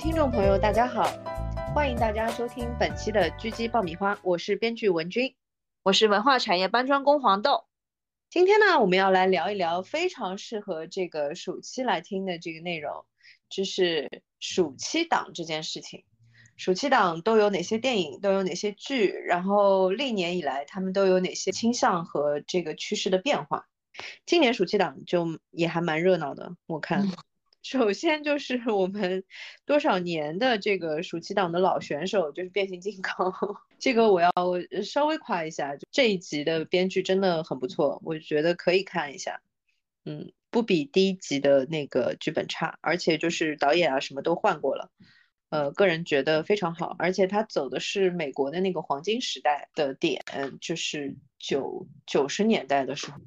位听众朋友，大家好，欢迎大家收听本期的狙击爆米花，我是编剧文君，我是文化产业搬砖工黄豆。今天呢，我们要来聊一聊非常适合这个暑期来听的这个内容，就是暑期档这件事情。暑期档都有哪些电影，都有哪些剧，然后历年以来他们都有哪些倾向和这个趋势的变化。今年暑期档就也还蛮热闹的，我看。首先就是 我们多少年的这个暑期档的老选手，就是变形金刚。这个我要稍微夸一下，就这一集的编剧真的很不错，我觉得可以看一下。嗯，不比第一集的那个剧本差，而且就是导演啊什么都换过了。呃，个人觉得非常好，而且他走的是美国的那个黄金时代的点，就是九九十年代的时候。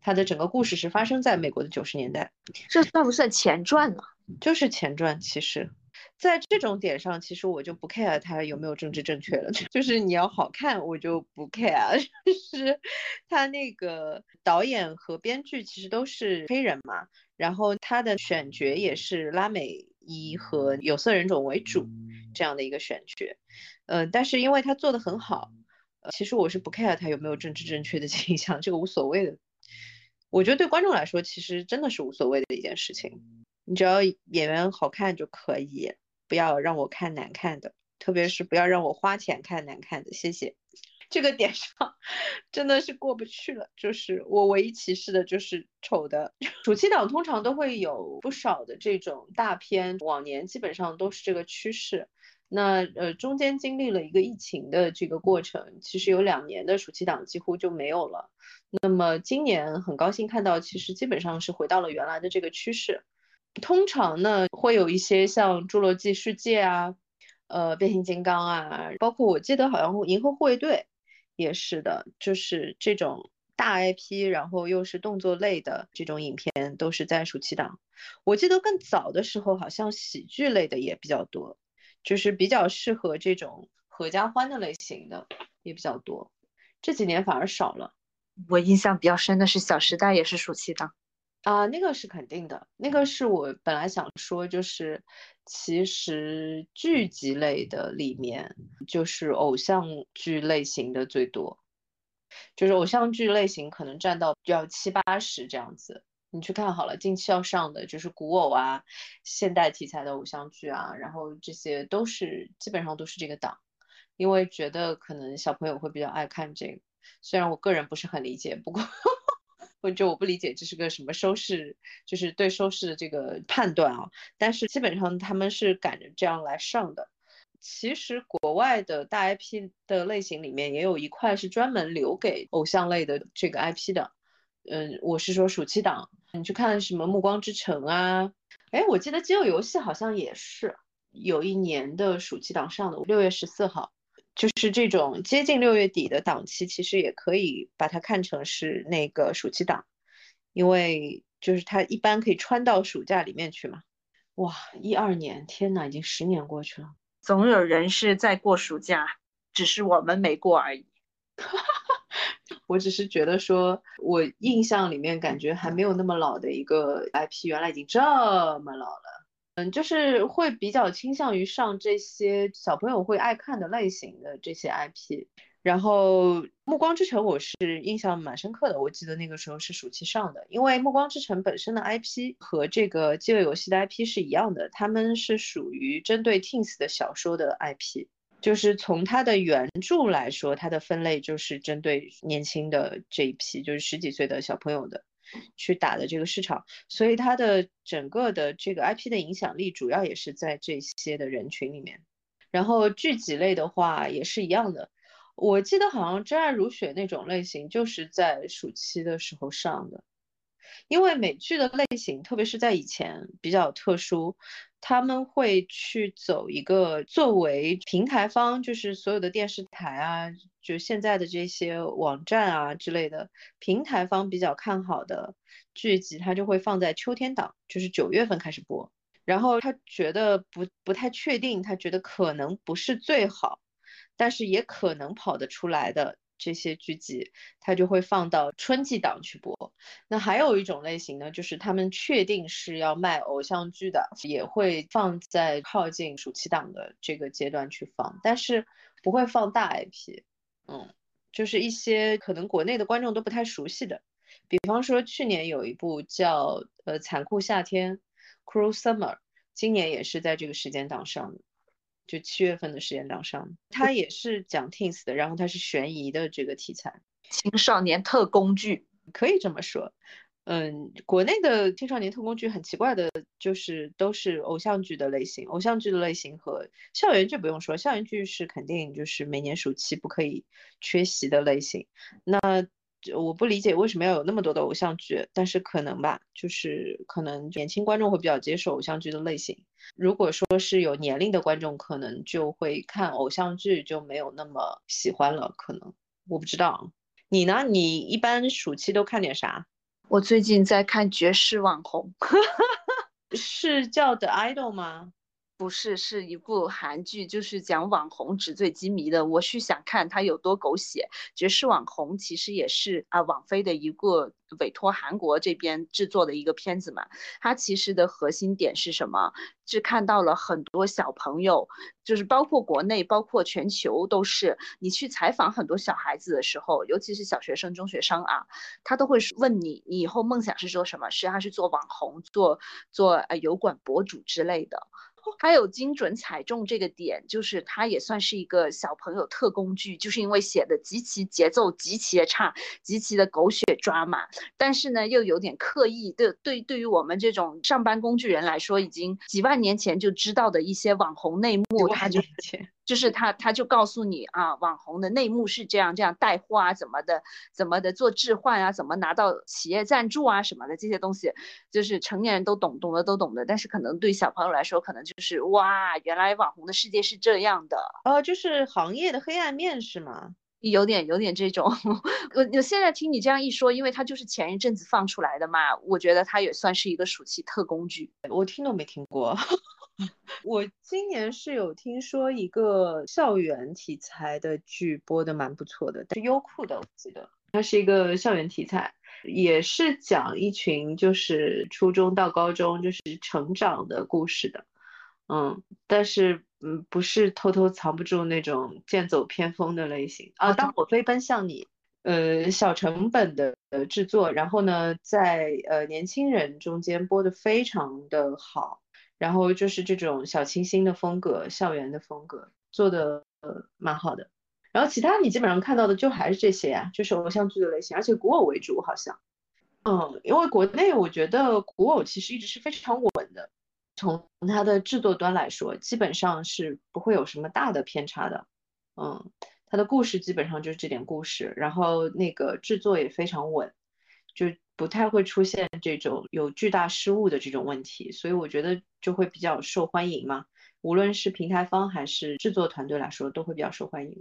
它的整个故事是发生在美国的九十年代，这算不算前传呢？就是前传。其实，在这种点上，其实我就不 care 它有没有政治正确了。就是你要好看，我就不 care。就是他那个导演和编剧其实都是黑人嘛，然后他的选角也是拉美裔和有色人种为主这样的一个选角。嗯，但是因为他做的很好，其实我是不 care 他有没有政治正确的 倾向，这个无所谓的。我觉得对观众来说，其实真的是无所谓的一件事情。你只要演员好看就可以，不要让我看难看的，特别是不要让我花钱看难看的。谢谢。这个点上真的是过不去了。就是我唯一歧视的就是丑的。暑期档通常都会有不少的这种大片，往年基本上都是这个趋势。那呃，中间经历了一个疫情的这个过程，其实有两年的暑期档几乎就没有了。那么今年很高兴看到，其实基本上是回到了原来的这个趋势。通常呢，会有一些像《侏罗纪世界》啊，呃，《变形金刚》啊，包括我记得好像《银河护卫队》也是的，就是这种大 IP，然后又是动作类的这种影片，都是在暑期档。我记得更早的时候，好像喜剧类的也比较多，就是比较适合这种合家欢的类型的也比较多。这几年反而少了。我印象比较深的是《小时代》，也是暑期档啊，那个是肯定的。那个是我本来想说，就是其实剧集类的里面，就是偶像剧类型的最多，就是偶像剧类型可能占到要七八十这样子。你去看好了，近期要上的就是古偶啊，现代题材的偶像剧啊，然后这些都是基本上都是这个档，因为觉得可能小朋友会比较爱看这个。虽然我个人不是很理解，不过我就我不理解这是个什么收视，就是对收视的这个判断啊。但是基本上他们是赶着这样来上的。其实国外的大 IP 的类型里面也有一块是专门留给偶像类的这个 IP 的。嗯，我是说暑期档，你去看什么《暮光之城》啊？哎，我记得《饥饿游戏》好像也是有一年的暑期档上的，六月十四号。就是这种接近六月底的档期，其实也可以把它看成是那个暑期档，因为就是它一般可以穿到暑假里面去嘛。哇，一二年，天哪，已经十年过去了。总有人是在过暑假，只是我们没过而已。我只是觉得说，我印象里面感觉还没有那么老的一个 IP，原来已经这么老了。嗯，就是会比较倾向于上这些小朋友会爱看的类型的这些 IP，然后《暮光之城》我是印象蛮深刻的，我记得那个时候是暑期上的，因为《暮光之城》本身的 IP 和这个《饥饿游戏》的 IP 是一样的，他们是属于针对 Teens 的小说的 IP，就是从它的原著来说，它的分类就是针对年轻的这一批，就是十几岁的小朋友的。去打的这个市场，所以它的整个的这个 IP 的影响力主要也是在这些的人群里面。然后剧集类的话也是一样的，我记得好像《真爱如雪》那种类型就是在暑期的时候上的，因为美剧的类型，特别是在以前比较特殊。他们会去走一个作为平台方，就是所有的电视台啊，就现在的这些网站啊之类的平台方比较看好的剧集，他就会放在秋天档，就是九月份开始播。然后他觉得不不太确定，他觉得可能不是最好，但是也可能跑得出来的这些剧集，它就会放到春季档去播。那还有一种类型呢，就是他们确定是要卖偶像剧的，也会放在靠近暑期档的这个阶段去放，但是不会放大 IP。嗯，就是一些可能国内的观众都不太熟悉的，比方说去年有一部叫呃《残酷夏天》（Cruel Summer），今年也是在这个时间档上的。就七月份的时间档上，它也是讲 teens 的，然后它是悬疑的这个题材，青少年特工剧可以这么说。嗯，国内的青少年特工剧很奇怪的，就是都是偶像剧的类型，偶像剧的类型和校园剧不用说，校园剧是肯定就是每年暑期不可以缺席的类型。那我不理解为什么要有那么多的偶像剧，但是可能吧，就是可能年轻观众会比较接受偶像剧的类型。如果说是有年龄的观众，可能就会看偶像剧就没有那么喜欢了。可能我不知道，你呢？你一般暑期都看点啥？我最近在看绝世网红，是叫 The Idol 吗？不是，是一部韩剧，就是讲网红纸醉金迷的。我是想看它有多狗血。绝世网红其实也是啊，网飞的一个委托韩国这边制作的一个片子嘛。它其实的核心点是什么？是看到了很多小朋友，就是包括国内，包括全球都是。你去采访很多小孩子的时候，尤其是小学生、中学生啊，他都会问你，你以后梦想是做什么？实际上是做网红，做做呃油管博主之类的。它有精准踩中这个点，就是他也算是一个小朋友特工剧，就是因为写的极其节奏极其的差，极其的狗血抓马，但是呢又有点刻意对，对对于我们这种上班工具人来说，已经几万年前就知道的一些网红内幕，他就。就是他，他就告诉你啊，网红的内幕是这样，这样带货啊，怎么的，怎么的做置换啊，怎么拿到企业赞助啊，什么的这些东西，就是成年人都懂，懂的都懂的，但是可能对小朋友来说，可能就是哇，原来网红的世界是这样的，呃，就是行业的黑暗面是吗？有点，有点这种。我我现在听你这样一说，因为它就是前一阵子放出来的嘛，我觉得它也算是一个暑期特工剧，我听都没听过。我今年是有听说一个校园题材的剧播的蛮不错的，是优酷的，我记得它是一个校园题材，也是讲一群就是初中到高中就是成长的故事的，嗯，但是嗯不是偷偷藏不住那种剑走偏锋的类型啊。当我飞奔向你，呃，小成本的制作，然后呢，在呃年轻人中间播的非常的好。然后就是这种小清新的风格，校园的风格做的呃蛮好的。然后其他你基本上看到的就还是这些呀，就是偶像剧的类型，而且古偶为主好像。嗯，因为国内我觉得古偶其实一直是非常稳的，从它的制作端来说，基本上是不会有什么大的偏差的。嗯，它的故事基本上就是这点故事，然后那个制作也非常稳，就。不太会出现这种有巨大失误的这种问题，所以我觉得就会比较受欢迎嘛。无论是平台方还是制作团队来说，都会比较受欢迎。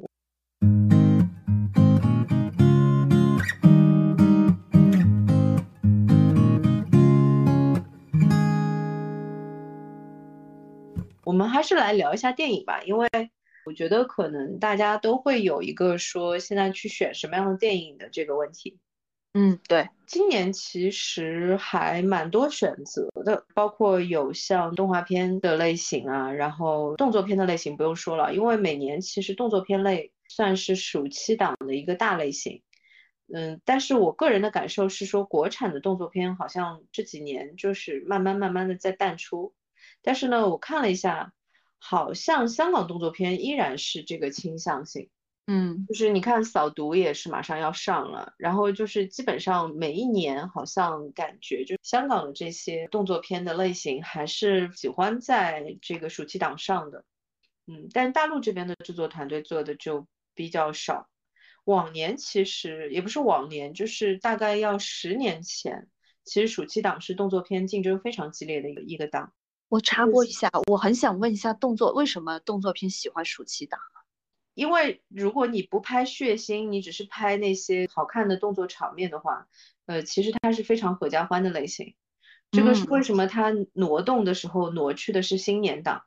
我们还是来聊一下电影吧，因为我觉得可能大家都会有一个说现在去选什么样的电影的这个问题。嗯，对，今年其实还蛮多选择的，包括有像动画片的类型啊，然后动作片的类型不用说了，因为每年其实动作片类算是暑期档的一个大类型。嗯，但是我个人的感受是说，国产的动作片好像这几年就是慢慢慢慢的在淡出，但是呢，我看了一下，好像香港动作片依然是这个倾向性。嗯，就是你看扫毒也是马上要上了，然后就是基本上每一年好像感觉就香港的这些动作片的类型还是喜欢在这个暑期档上的，嗯，但大陆这边的制作团队做的就比较少。往年其实也不是往年，就是大概要十年前，其实暑期档是动作片竞争非常激烈的一个一个档。我插播一下，我很想问一下，动作为什么动作片喜欢暑期档？因为如果你不拍血腥，你只是拍那些好看的动作场面的话，呃，其实它是非常合家欢的类型。这个是为什么它挪动的时候挪去的是新年档？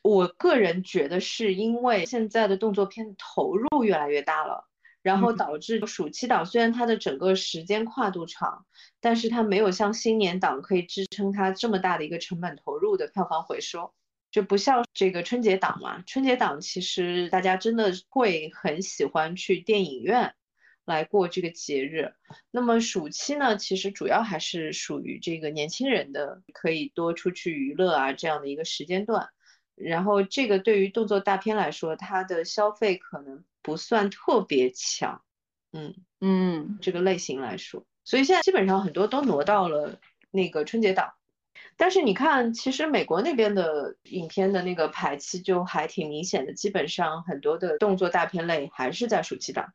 我个人觉得是因为现在的动作片投入越来越大了，然后导致暑期档虽然它的整个时间跨度长，但是它没有像新年档可以支撑它这么大的一个成本投入的票房回收，就不像这个春节档嘛。春节档其实大家真的会很喜欢去电影院来过这个节日。那么暑期呢，其实主要还是属于这个年轻人的可以多出去娱乐啊这样的一个时间段。然后这个对于动作大片来说，它的消费可能不算特别强，嗯嗯，这个类型来说，所以现在基本上很多都挪到了那个春节档。但是你看，其实美国那边的影片的那个排期就还挺明显的，基本上很多的动作大片类还是在暑期档。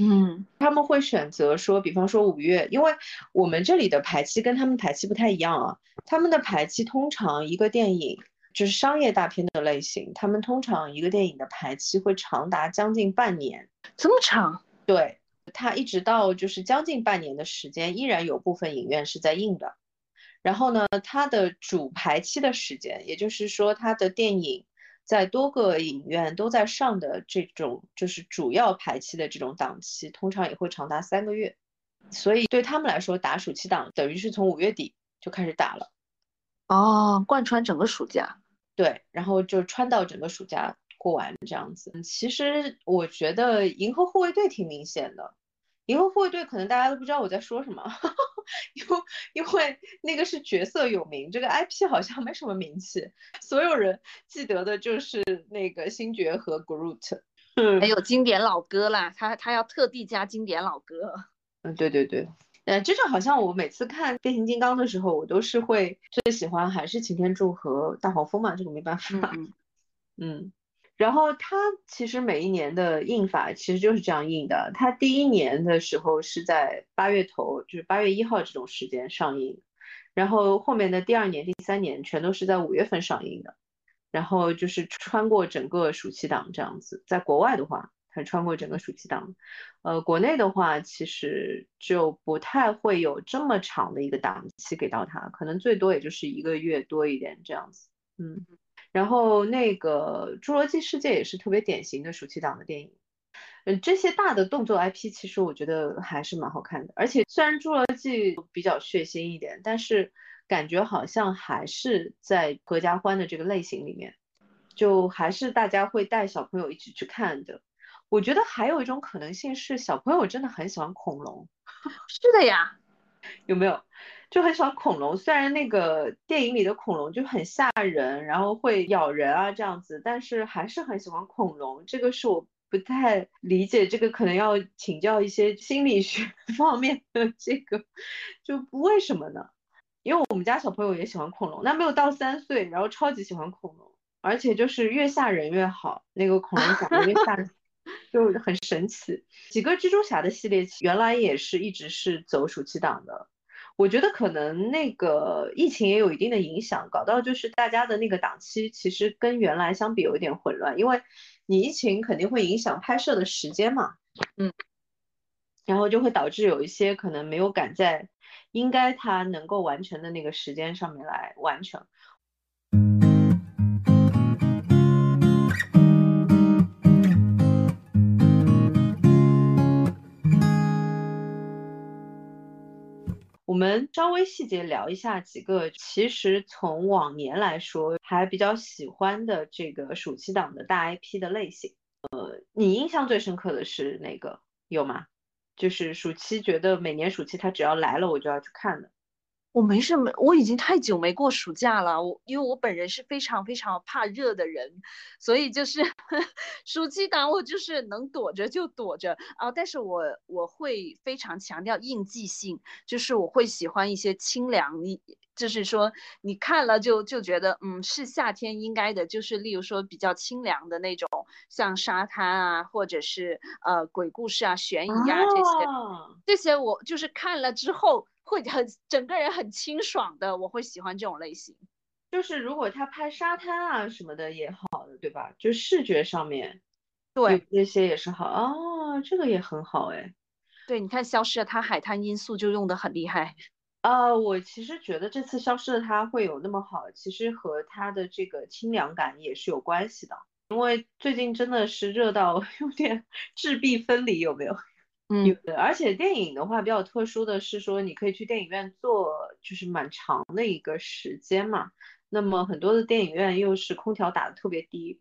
嗯，他们会选择说，比方说五月，因为我们这里的排期跟他们排期不太一样啊，他们的排期通常一个电影。就是商业大片的类型，他们通常一个电影的排期会长达将近半年，这么长？对，他一直到就是将近半年的时间，依然有部分影院是在映的。然后呢，它的主排期的时间，也就是说它的电影在多个影院都在上的这种，就是主要排期的这种档期，通常也会长达三个月。所以对他们来说，打暑期档等于是从五月底就开始打了。哦，贯穿整个暑假，对，然后就穿到整个暑假过完这样子。其实我觉得《银河护卫队》挺明显的，《银河护卫队》可能大家都不知道我在说什么，因为因为那个是角色有名，这个 IP 好像没什么名气，所有人记得的就是那个星爵和 Groot，还有经典老歌啦，他他要特地加经典老歌。嗯，对对对。呃，就是好像我每次看变形金刚的时候，我都是会最喜欢还是擎天柱和大黄蜂嘛，这个没办法。嗯嗯。然后它其实每一年的印法其实就是这样印的，它第一年的时候是在八月头，就是八月一号这种时间上映，然后后面的第二年、第三年全都是在五月份上映的，然后就是穿过整个暑期档这样子，在国外的话。它穿过整个暑期档，呃，国内的话其实就不太会有这么长的一个档期给到它，可能最多也就是一个月多一点这样子，嗯。然后那个《侏罗纪世界》也是特别典型的暑期档的电影，嗯，这些大的动作 IP 其实我觉得还是蛮好看的，而且虽然《侏罗纪》比较血腥一点，但是感觉好像还是在合家欢的这个类型里面，就还是大家会带小朋友一起去看的。我觉得还有一种可能性是，小朋友真的很喜欢恐龙。是的呀，有没有？就很喜欢恐龙。虽然那个电影里的恐龙就很吓人，然后会咬人啊这样子，但是还是很喜欢恐龙。这个是我不太理解，这个可能要请教一些心理学 方面的这个，就不为什么呢？因为我们家小朋友也喜欢恐龙，那没有到三岁，然后超级喜欢恐龙，而且就是越吓人越好，那个恐龙长得越吓人。就很神奇，几个蜘蛛侠的系列原来也是一直是走暑期档的，我觉得可能那个疫情也有一定的影响，搞到就是大家的那个档期其实跟原来相比有一点混乱，因为你疫情肯定会影响拍摄的时间嘛，嗯，然后就会导致有一些可能没有赶在应该他能够完成的那个时间上面来完成。我们稍微细节聊一下几个，其实从往年来说还比较喜欢的这个暑期档的大 IP 的类型。呃，你印象最深刻的是哪个？有吗？就是暑期觉得每年暑期它只要来了我就要去看的。我没什么，我已经太久没过暑假了。我因为我本人是非常非常怕热的人，所以就是 暑期档我就是能躲着就躲着啊。但是我我会非常强调应季性，就是我会喜欢一些清凉，你就是说你看了就就觉得嗯是夏天应该的，就是例如说比较清凉的那种，像沙滩啊，或者是呃鬼故事啊、悬疑啊这些，这些我就是看了之后。会很整个人很清爽的，我会喜欢这种类型。就是如果他拍沙滩啊什么的也好的，对吧？就视觉上面，对那些也是好哦，这个也很好哎。对，你看《消失的他》海滩因素就用的很厉害。啊，我其实觉得这次《消失的他》会有那么好，其实和他的这个清凉感也是有关系的。因为最近真的是热到 有点 质壁分离，有没有？嗯，而且电影的话比较特殊的是说，你可以去电影院坐，就是蛮长的一个时间嘛。那么很多的电影院又是空调打的特别低，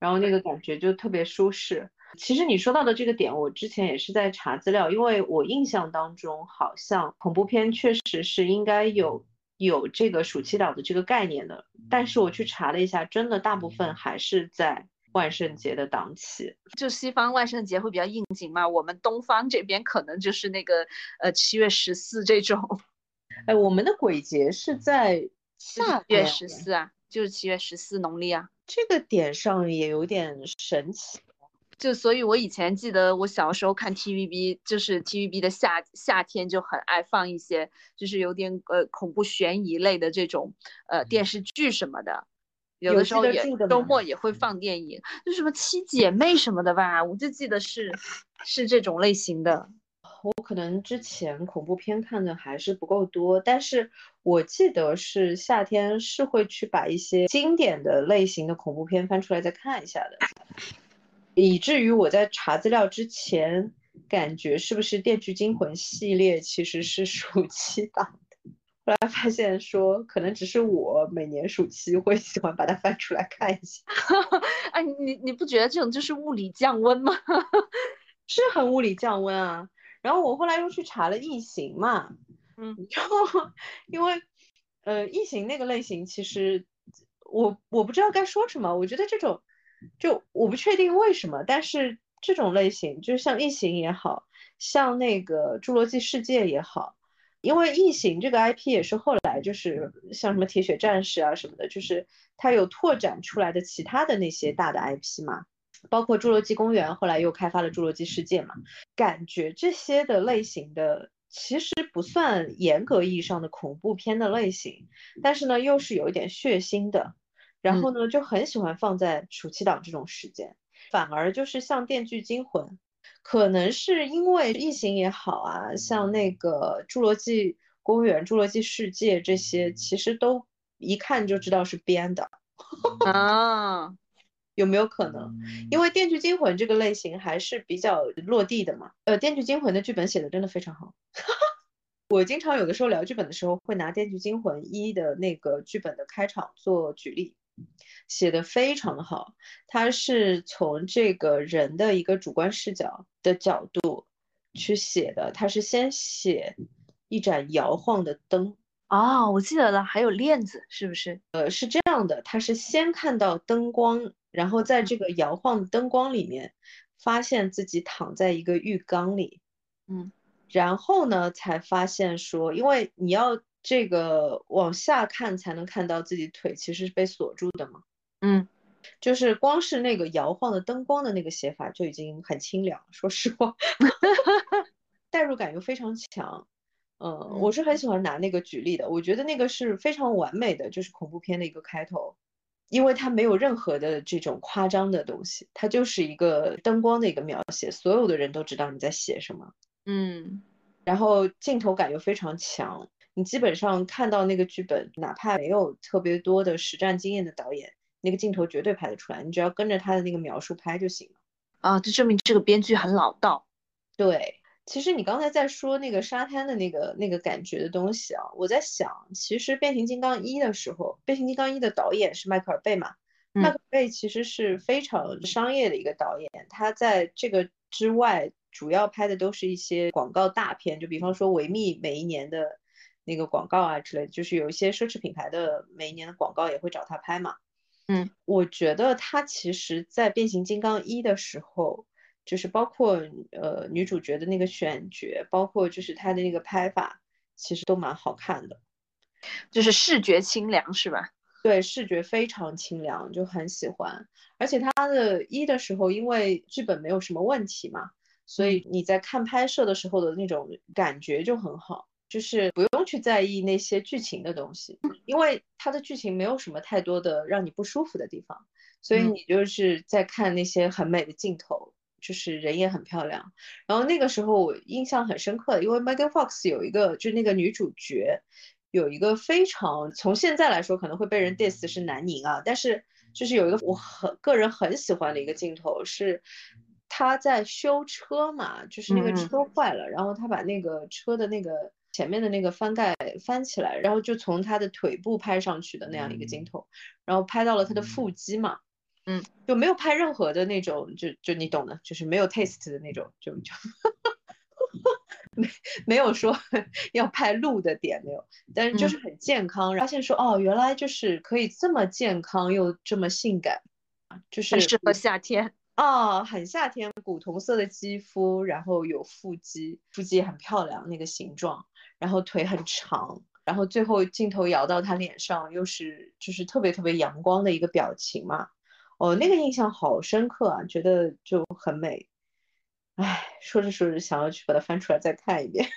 然后那个感觉就特别舒适。其实你说到的这个点，我之前也是在查资料，因为我印象当中好像恐怖片确实是应该有有这个暑期档的这个概念的，但是我去查了一下，真的大部分还是在。万圣节的档期，就西方万圣节会比较应景嘛，我们东方这边可能就是那个呃七月十四这种。哎，我们的鬼节是在七月十四啊，就是七月十四农历啊。这个点上也有点神奇，就所以，我以前记得我小时候看 TVB，就是 TVB 的夏夏天就很爱放一些，就是有点呃恐怖悬疑类的这种呃电视剧什么的。有的时候也周末也会放电影，就什么七姐妹什么的吧，我就记得是是这种类型的。我可能之前恐怖片看的还是不够多，但是我记得是夏天是会去把一些经典的类型的恐怖片翻出来再看一下的，以至于我在查资料之前感觉是不是《电锯惊魂》系列其实是暑期档。后来发现说，可能只是我每年暑期会喜欢把它翻出来看一下。哎，你你不觉得这种就是物理降温吗？是很物理降温啊。然后我后来又去查了异形嘛，嗯，然后因为呃异形那个类型，其实我我不知道该说什么。我觉得这种就我不确定为什么，但是这种类型，就像异形也好像那个侏罗纪世界也好。因为异形这个 IP 也是后来就是像什么铁血战士啊什么的，就是它有拓展出来的其他的那些大的 IP 嘛，包括侏罗纪公园，后来又开发了侏罗纪世界嘛，感觉这些的类型的其实不算严格意义上的恐怖片的类型，但是呢又是有一点血腥的，然后呢就很喜欢放在暑期档这种时间，反而就是像电锯惊魂。可能是因为异形也好啊，像那个侏罗纪公园、侏罗纪世界这些，其实都一看就知道是编的啊。有没有可能？因为《电锯惊魂》这个类型还是比较落地的嘛。呃，《电锯惊魂》的剧本写的真的非常好。我经常有的时候聊剧本的时候，会拿《电锯惊魂一》的那个剧本的开场做举例。写的非常的好，他是从这个人的一个主观视角的角度去写的。他是先写一盏摇晃的灯哦，我记得了，还有链子，是不是？呃，是这样的，他是先看到灯光，然后在这个摇晃的灯光里面，发现自己躺在一个浴缸里，嗯，然后呢，才发现说，因为你要。这个往下看才能看到自己腿其实是被锁住的嘛？嗯，就是光是那个摇晃的灯光的那个写法就已经很清凉，说实话，代入感又非常强。嗯，我是很喜欢拿那个举例的，我觉得那个是非常完美的，就是恐怖片的一个开头，因为它没有任何的这种夸张的东西，它就是一个灯光的一个描写，所有的人都知道你在写什么。嗯，然后镜头感又非常强。你基本上看到那个剧本，哪怕没有特别多的实战经验的导演，那个镜头绝对拍得出来。你只要跟着他的那个描述拍就行了。啊，这证明这个编剧很老道。对，其实你刚才在说那个沙滩的那个那个感觉的东西啊，我在想，其实变形金刚一的时候，变形金刚一的导演是迈克尔贝嘛？迈克尔贝其实是非常商业的一个导演，他在这个之外，主要拍的都是一些广告大片，就比方说维密每一年的。那个广告啊之类的，就是有一些奢侈品牌的每一年的广告也会找他拍嘛。嗯，我觉得他其实在变形金刚一的时候，就是包括呃女主角的那个选角，包括就是他的那个拍法，其实都蛮好看的，就是视觉清凉是吧？对，视觉非常清凉，就很喜欢。而且他的一的时候，因为剧本没有什么问题嘛，所以你在看拍摄的时候的那种感觉就很好。就是不用去在意那些剧情的东西，因为它的剧情没有什么太多的让你不舒服的地方，所以你就是在看那些很美的镜头，就是人也很漂亮。然后那个时候我印象很深刻，因为 Megan Fox 有一个，就那个女主角有一个非常从现在来说可能会被人 diss 是南宁啊，但是就是有一个我很个人很喜欢的一个镜头是。他在修车嘛，就是那个车坏了，然后他把那个车的那个前面的那个翻盖翻起来，然后就从他的腿部拍上去的那样一个镜头，然后拍到了他的腹肌嘛，嗯，就没有拍任何的那种，就就你懂的，就是没有 taste 的那种，就就 没没有说 要拍露的点没有，但是就是很健康，发现说哦，原来就是可以这么健康又这么性感，就是适合夏天。哦，很夏天，古铜色的肌肤，然后有腹肌，腹肌很漂亮那个形状，然后腿很长，然后最后镜头摇到他脸上，又是就是特别特别阳光的一个表情嘛，哦，那个印象好深刻啊，觉得就很美。哎，说着说着想要去把它翻出来再看一遍。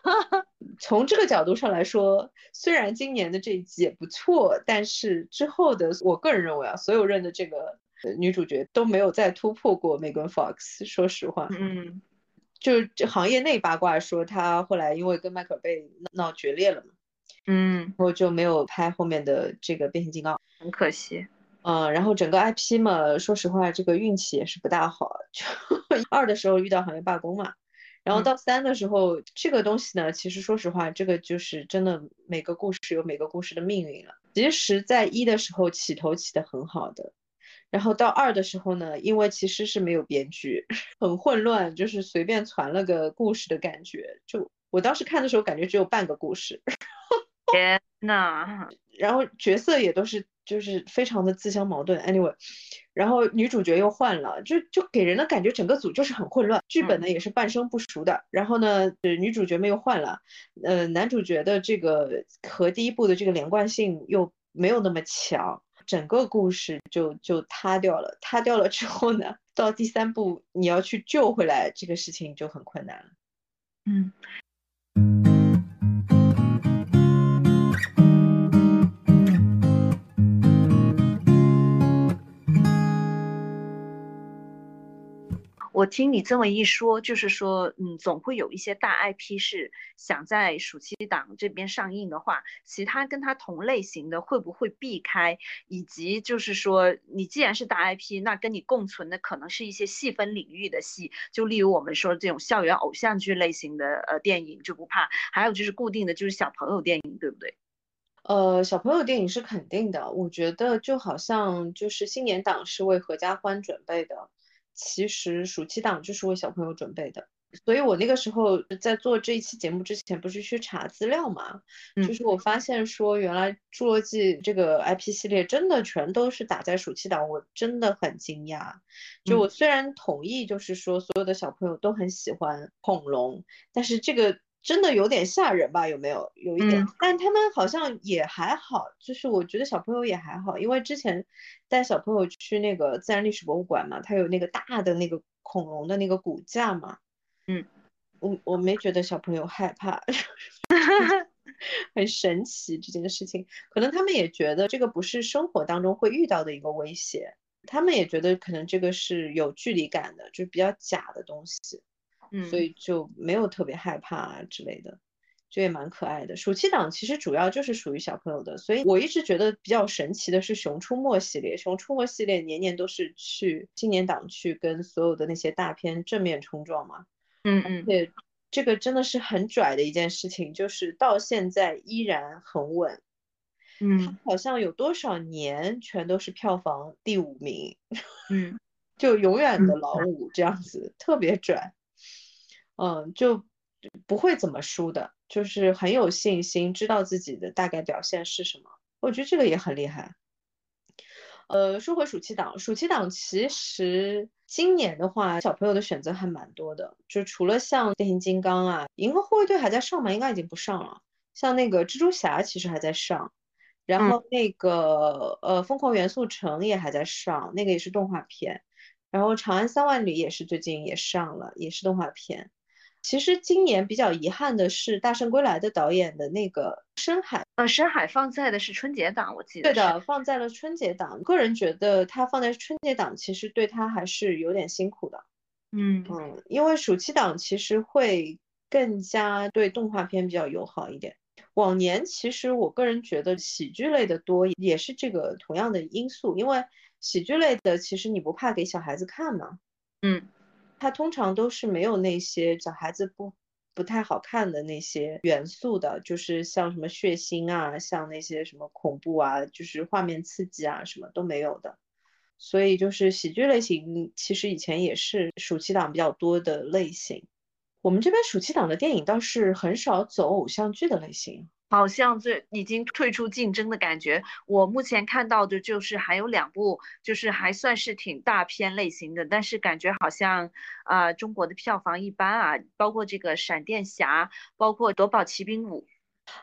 从这个角度上来说，虽然今年的这一集也不错，但是之后的我个人认为啊，所有人的这个。女主角都没有再突破过 Megan Fox，说实话，嗯，就是这行业内八卦说他后来因为跟迈克尔贝闹决裂了嘛，嗯，然后就没有拍后面的这个变形金刚，很可惜，嗯，然后整个 IP 嘛，说实话这个运气也是不大好，就 二的时候遇到行业罢工嘛，然后到三的时候这个东西呢，其实说实话这个就是真的每个故事有每个故事的命运了，其实在一的时候起头起的很好的。然后到二的时候呢，因为其实是没有编剧，很混乱，就是随便传了个故事的感觉。就我当时看的时候，感觉只有半个故事。天呐，然后角色也都是就是非常的自相矛盾。Anyway，然后女主角又换了，就就给人的感觉整个组就是很混乱，剧本呢也是半生不熟的。然后呢，女主角们又换了，呃，男主角的这个和第一部的这个连贯性又没有那么强。整个故事就就塌掉了，塌掉了之后呢，到第三部你要去救回来，这个事情就很困难了。嗯。我听你这么一说，就是说，嗯，总会有一些大 IP 是想在暑期档这边上映的话，其他跟它同类型的会不会避开？以及就是说，你既然是大 IP，那跟你共存的可能是一些细分领域的戏，就例如我们说这种校园偶像剧类型的呃电影就不怕，还有就是固定的就是小朋友电影，对不对？呃，小朋友电影是肯定的，我觉得就好像就是新年档是为合家欢准备的。其实暑期档就是为小朋友准备的，所以我那个时候在做这一期节目之前，不是去查资料嘛，就是我发现说，原来《侏罗纪》这个 IP 系列真的全都是打在暑期档，我真的很惊讶。就我虽然同意，就是说所有的小朋友都很喜欢恐龙，但是这个。真的有点吓人吧？有没有？有一点，但他们好像也还好，就是我觉得小朋友也还好，因为之前带小朋友去那个自然历史博物馆嘛，它有那个大的那个恐龙的那个骨架嘛，嗯，我我没觉得小朋友害怕，很神奇这件事情，可能他们也觉得这个不是生活当中会遇到的一个威胁，他们也觉得可能这个是有距离感的，就是比较假的东西。所以就没有特别害怕啊之类的，就也蛮可爱的。暑期档其实主要就是属于小朋友的，所以我一直觉得比较神奇的是《熊出没》系列，《熊出没》系列年年都是去今年档去跟所有的那些大片正面冲撞嘛。嗯嗯。对，这个真的是很拽的一件事情，就是到现在依然很稳。嗯。好像有多少年全都是票房第五名。嗯。就永远的老五这样子，特别拽。嗯，就不会怎么输的，就是很有信心，知道自己的大概表现是什么。我觉得这个也很厉害。呃，说回暑期档，暑期档其实今年的话，小朋友的选择还蛮多的，就除了像变形金刚啊，银河护卫队还在上吗？应该已经不上了。像那个蜘蛛侠其实还在上，然后那个呃疯狂元素城也还在上，那个也是动画片。然后长安三万里也是最近也上了，也是动画片。其实今年比较遗憾的是《大圣归来》的导演的那个深海，呃，深海放在的是春节档，我记得。对的，放在了春节档。个人觉得他放在春节档，其实对他还是有点辛苦的。嗯嗯，因为暑期档其实会更加对动画片比较友好一点。往年其实我个人觉得喜剧类的多，也是这个同样的因素，因为喜剧类的其实你不怕给小孩子看嘛，嗯，它通常都是没有那些小孩子不不太好看的那些元素的，就是像什么血腥啊，像那些什么恐怖啊，就是画面刺激啊，什么都没有的。所以就是喜剧类型，其实以前也是暑期档比较多的类型。我们这边暑期档的电影倒是很少走偶像剧的类型，好像这已经退出竞争的感觉。我目前看到的就是还有两部，就是还算是挺大片类型的，但是感觉好像啊中国的票房一般啊，包括这个闪电侠，包括夺宝奇兵五。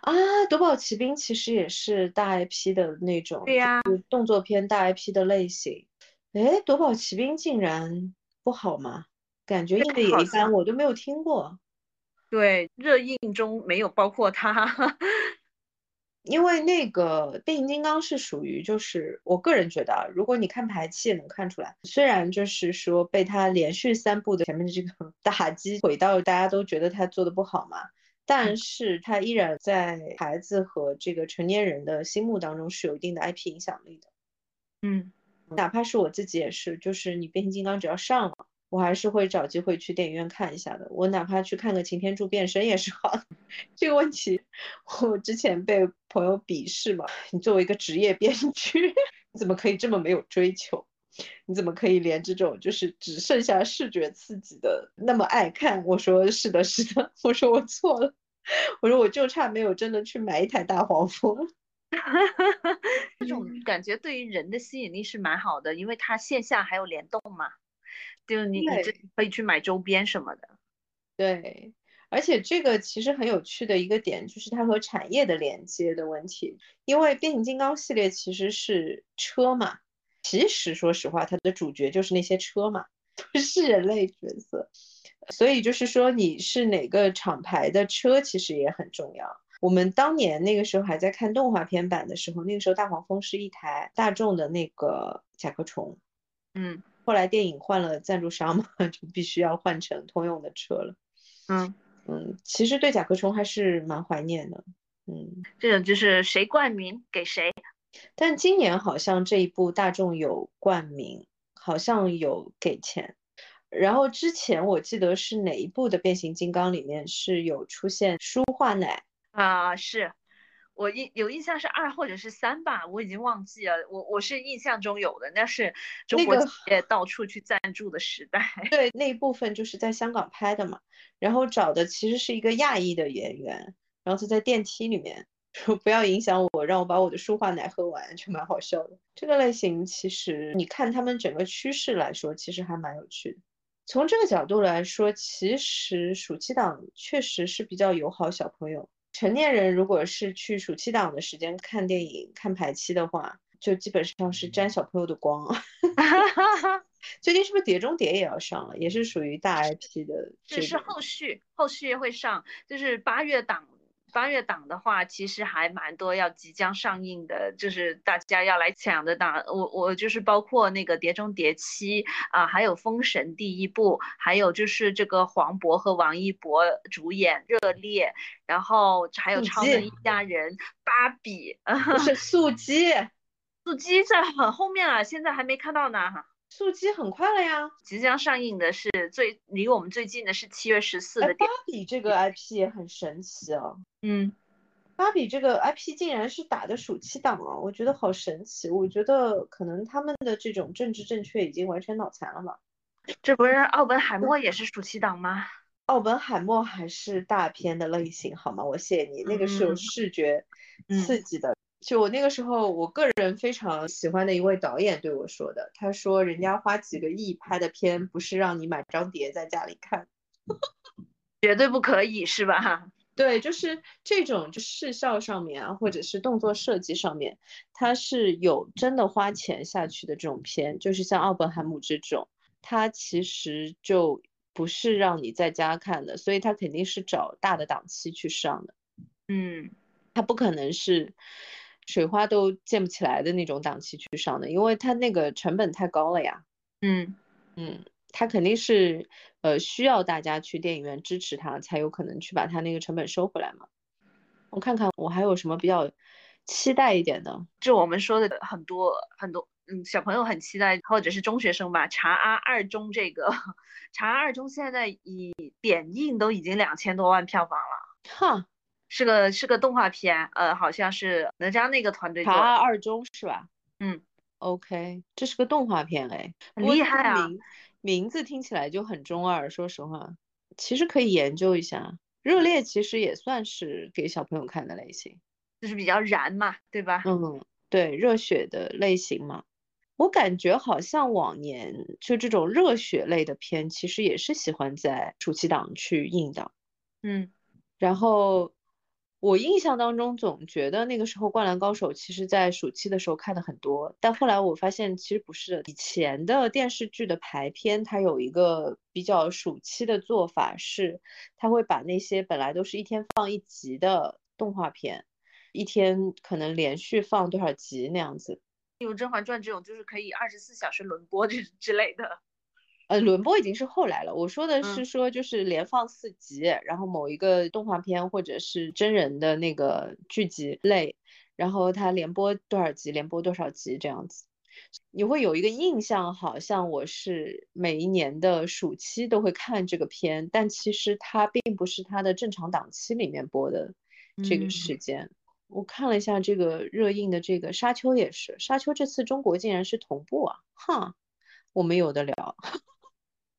啊，夺宝奇兵其实也是大 IP 的那种，对呀，动作片大 IP 的类型。哎，夺宝奇兵竟然不好吗？感觉印的也一般，我都没有听过。对，热映中没有包括他，因为那个变形金刚是属于，就是我个人觉得啊，如果你看排期也能看出来，虽然就是说被他连续三部的前面的这个 打击毁到，大家都觉得他做的不好嘛。但是他依然在孩子和这个成年人的心目当中是有一定的 IP 影响力的。嗯，哪怕是我自己也是，就是你变形金刚只要上了，我还是会找机会去电影院看一下的。我哪怕去看个擎天柱变身也是好的。这个问题我之前被朋友鄙视嘛，你作为一个职业编剧，你怎么可以这么没有追求？你怎么可以连这种就是只剩下视觉刺激的那么爱看？我说是的，是的，我说我错了，我说我就差没有真的去买一台大黄蜂。这种感觉对于人的吸引力是蛮好的，因为它线下还有联动嘛，就你你这可以去买周边什么的。对，而且这个其实很有趣的一个点就是它和产业的连接的问题，因为变形金刚系列其实是车嘛。其实说实话，它的主角就是那些车嘛，不是人类角色。所以就是说，你是哪个厂牌的车，其实也很重要。我们当年那个时候还在看动画片版的时候，那个时候大黄蜂是一台大众的那个甲壳虫，嗯，后来电影换了赞助商嘛，就必须要换成通用的车了。嗯嗯，其实对甲壳虫还是蛮怀念的。嗯，这种就是谁冠名给谁。但今年好像这一部大众有冠名，好像有给钱。然后之前我记得是哪一部的变形金刚里面是有出现舒化奶啊？是我印有印象是二或者是三吧，我已经忘记了。我我是印象中有的，那是中国企业到处去赞助的时代。对，那一部分就是在香港拍的嘛，然后找的其实是一个亚裔的演员，然后他在电梯里面。说不要影响我，让我把我的舒化奶喝完，就蛮好笑的。这个类型其实你看他们整个趋势来说，其实还蛮有趣的。从这个角度来说，其实暑期档确实是比较友好小朋友。成年人如果是去暑期档的时间看电影、看排期的话，就基本上是沾小朋友的光。最近是不是《碟中谍》也要上了？也是属于大 IP 的。这是后续，后续会上，就是八月档。八月档的话，其实还蛮多要即将上映的，就是大家要来抢的档。我我就是包括那个《碟中谍七》啊，还有《封神》第一部，还有就是这个黄渤和王一博主演《热烈》，然后还有《超人一家人》、《芭比》，是速激，速激 在很后面啊，现在还没看到呢哈。速激很快了呀，即将上映的是最离我们最近的是七月十四的。芭比这个 IP 也很神奇哦，嗯，芭比这个 IP 竟然是打的暑期档啊，我觉得好神奇。我觉得可能他们的这种政治正确已经完全脑残了吧？这不是奥本海默也是暑期档吗？奥本海默还是大片的类型好吗？我谢谢你，那个是有视觉刺激的。就我那个时候，我个人非常喜欢的一位导演对我说的，他说：“人家花几个亿拍的片，不是让你买张碟在家里看，绝对不可以，是吧？” 对，就是这种就视效上面啊，或者是动作设计上面，它是有真的花钱下去的这种片，就是像奥本海姆这种，它其实就不是让你在家看的，所以它肯定是找大的档期去上的。嗯，它不可能是。水花都建不起来的那种档期去上的，因为它那个成本太高了呀。嗯嗯，它肯定是呃需要大家去电影院支持它，才有可能去把它那个成本收回来嘛。我看看我还有什么比较期待一点的。就我们说的很多很多，嗯，小朋友很期待，或者是中学生吧，查阿二中这个，查阿二中现在以点映都已经两千多万票房了，哈，是个是个动画片，呃，好像是哪吒那个团队做的，查二中是吧？嗯，OK，这是个动画片哎，很厉害啊！名名字听起来就很中二，说实话，其实可以研究一下。热烈其实也算是给小朋友看的类型，就是比较燃嘛，对吧？嗯，对，热血的类型嘛。我感觉好像往年就这种热血类的片，其实也是喜欢在暑期档去映的。嗯，然后我印象当中总觉得那个时候《灌篮高手》其实在暑期的时候看的很多，但后来我发现其实不是的。以前的电视剧的排片，它有一个比较暑期的做法是，它会把那些本来都是一天放一集的动画片，一天可能连续放多少集那样子。有《甄嬛传》这种，就是可以二十四小时轮播这之类的。呃，轮播已经是后来了。我说的是说，就是连放四集，然后某一个动画片或者是真人的那个剧集类，然后它连播多少集，连播多少集这样子。你会有一个印象，好像我是每一年的暑期都会看这个片，但其实它并不是它的正常档期里面播的这个时间。我看了一下这个热映的这个《沙丘》也是，《沙丘》这次中国竟然是同步啊！哈，我们有的聊。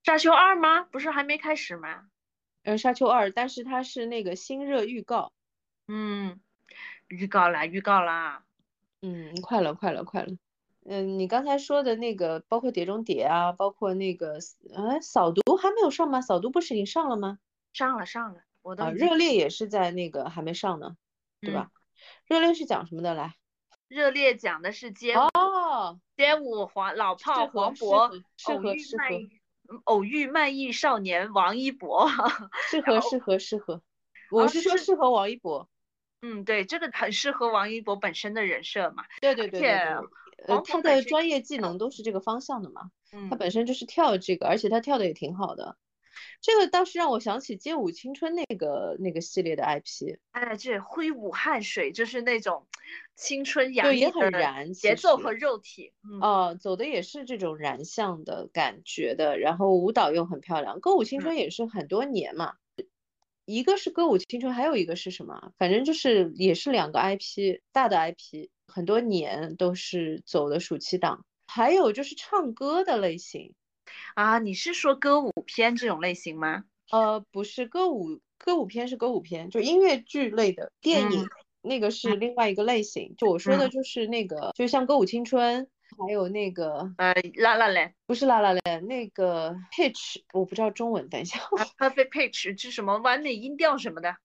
沙丘二吗？不是还没开始吗？嗯，沙丘二，但是它是那个新热预告。嗯，预告啦，预告啦。嗯，快了，快了，快了。嗯，你刚才说的那个，包括碟中谍啊，包括那个，呃，扫毒还没有上吗？扫毒不是已经上了吗？上了，上了。我都。热烈也是在那个还没上呢，对吧？热烈是讲什么的？来，热烈讲的是街舞，哦街舞黄老炮黄渤偶遇卖。偶遇卖艺少年王一博，适合适合适合，我是说适合王一博。嗯，对，这个很适合王一博本身的人设嘛。对对对对对，呃，他的专业技能都是这个方向的嘛。他本身就是跳这个，而且他跳的也挺好的。这个倒是让我想起《街舞青春》那个那个系列的 IP。哎，这挥舞汗水就是那种青春洋溢的节奏和肉体。嗯哦，走的也是这种燃向的感觉的，然后舞蹈又很漂亮。歌舞青春也是很多年嘛，一个是歌舞青春，还有一个是什么？反正就是也是两个 IP 大的 IP，很多年都是走的暑期档。还有就是唱歌的类型。啊，你是说歌舞片这种类型吗？呃，不是，歌舞歌舞片是歌舞片，就音乐剧类的电影，那个是另外一个类型。就我说的就是那个，就像歌舞青春，还有那个呃，拉拉嘞，不是拉拉嘞，那个 pitch，我不知道中文，等一下。Perfect pitch 是什么完美音调什么的？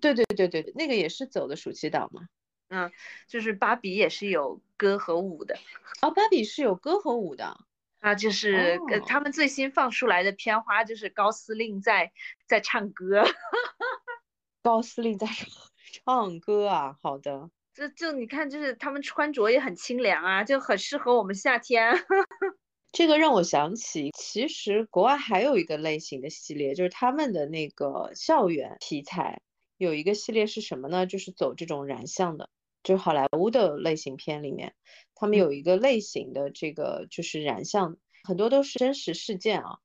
对对对对，那个也是走的暑期档嘛。嗯，就是芭比也是有歌和舞的。啊，芭比是有歌和舞的。啊，就是呃，他们最新放出来的片花，就是高司令在在唱歌，高司令在 唱歌啊，好的，就就你看，就是他们穿着也很清凉啊，就很适合我们夏天。这个让我想起，其实国外还有一个类型的系列，就是他们的那个校园题材，有一个系列是什么呢？就是走这种燃向的，就是好莱坞的类型片里面。他们有一个类型的这个就是燃向，很多都是真实事件啊，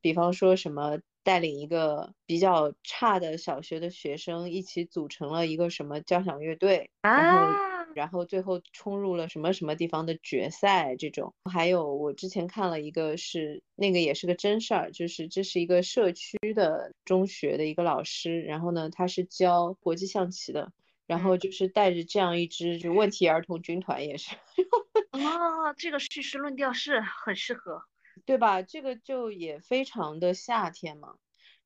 比方说什么带领一个比较差的小学的学生一起组成了一个什么交响乐队，然后然后最后冲入了什么什么地方的决赛这种。还有我之前看了一个是那个也是个真事儿，就是这是一个社区的中学的一个老师，然后呢他是教国际象棋的。然后就是带着这样一支就问题儿童军团也是，啊，这个叙事论调是很适合，对吧？这个就也非常的夏天嘛。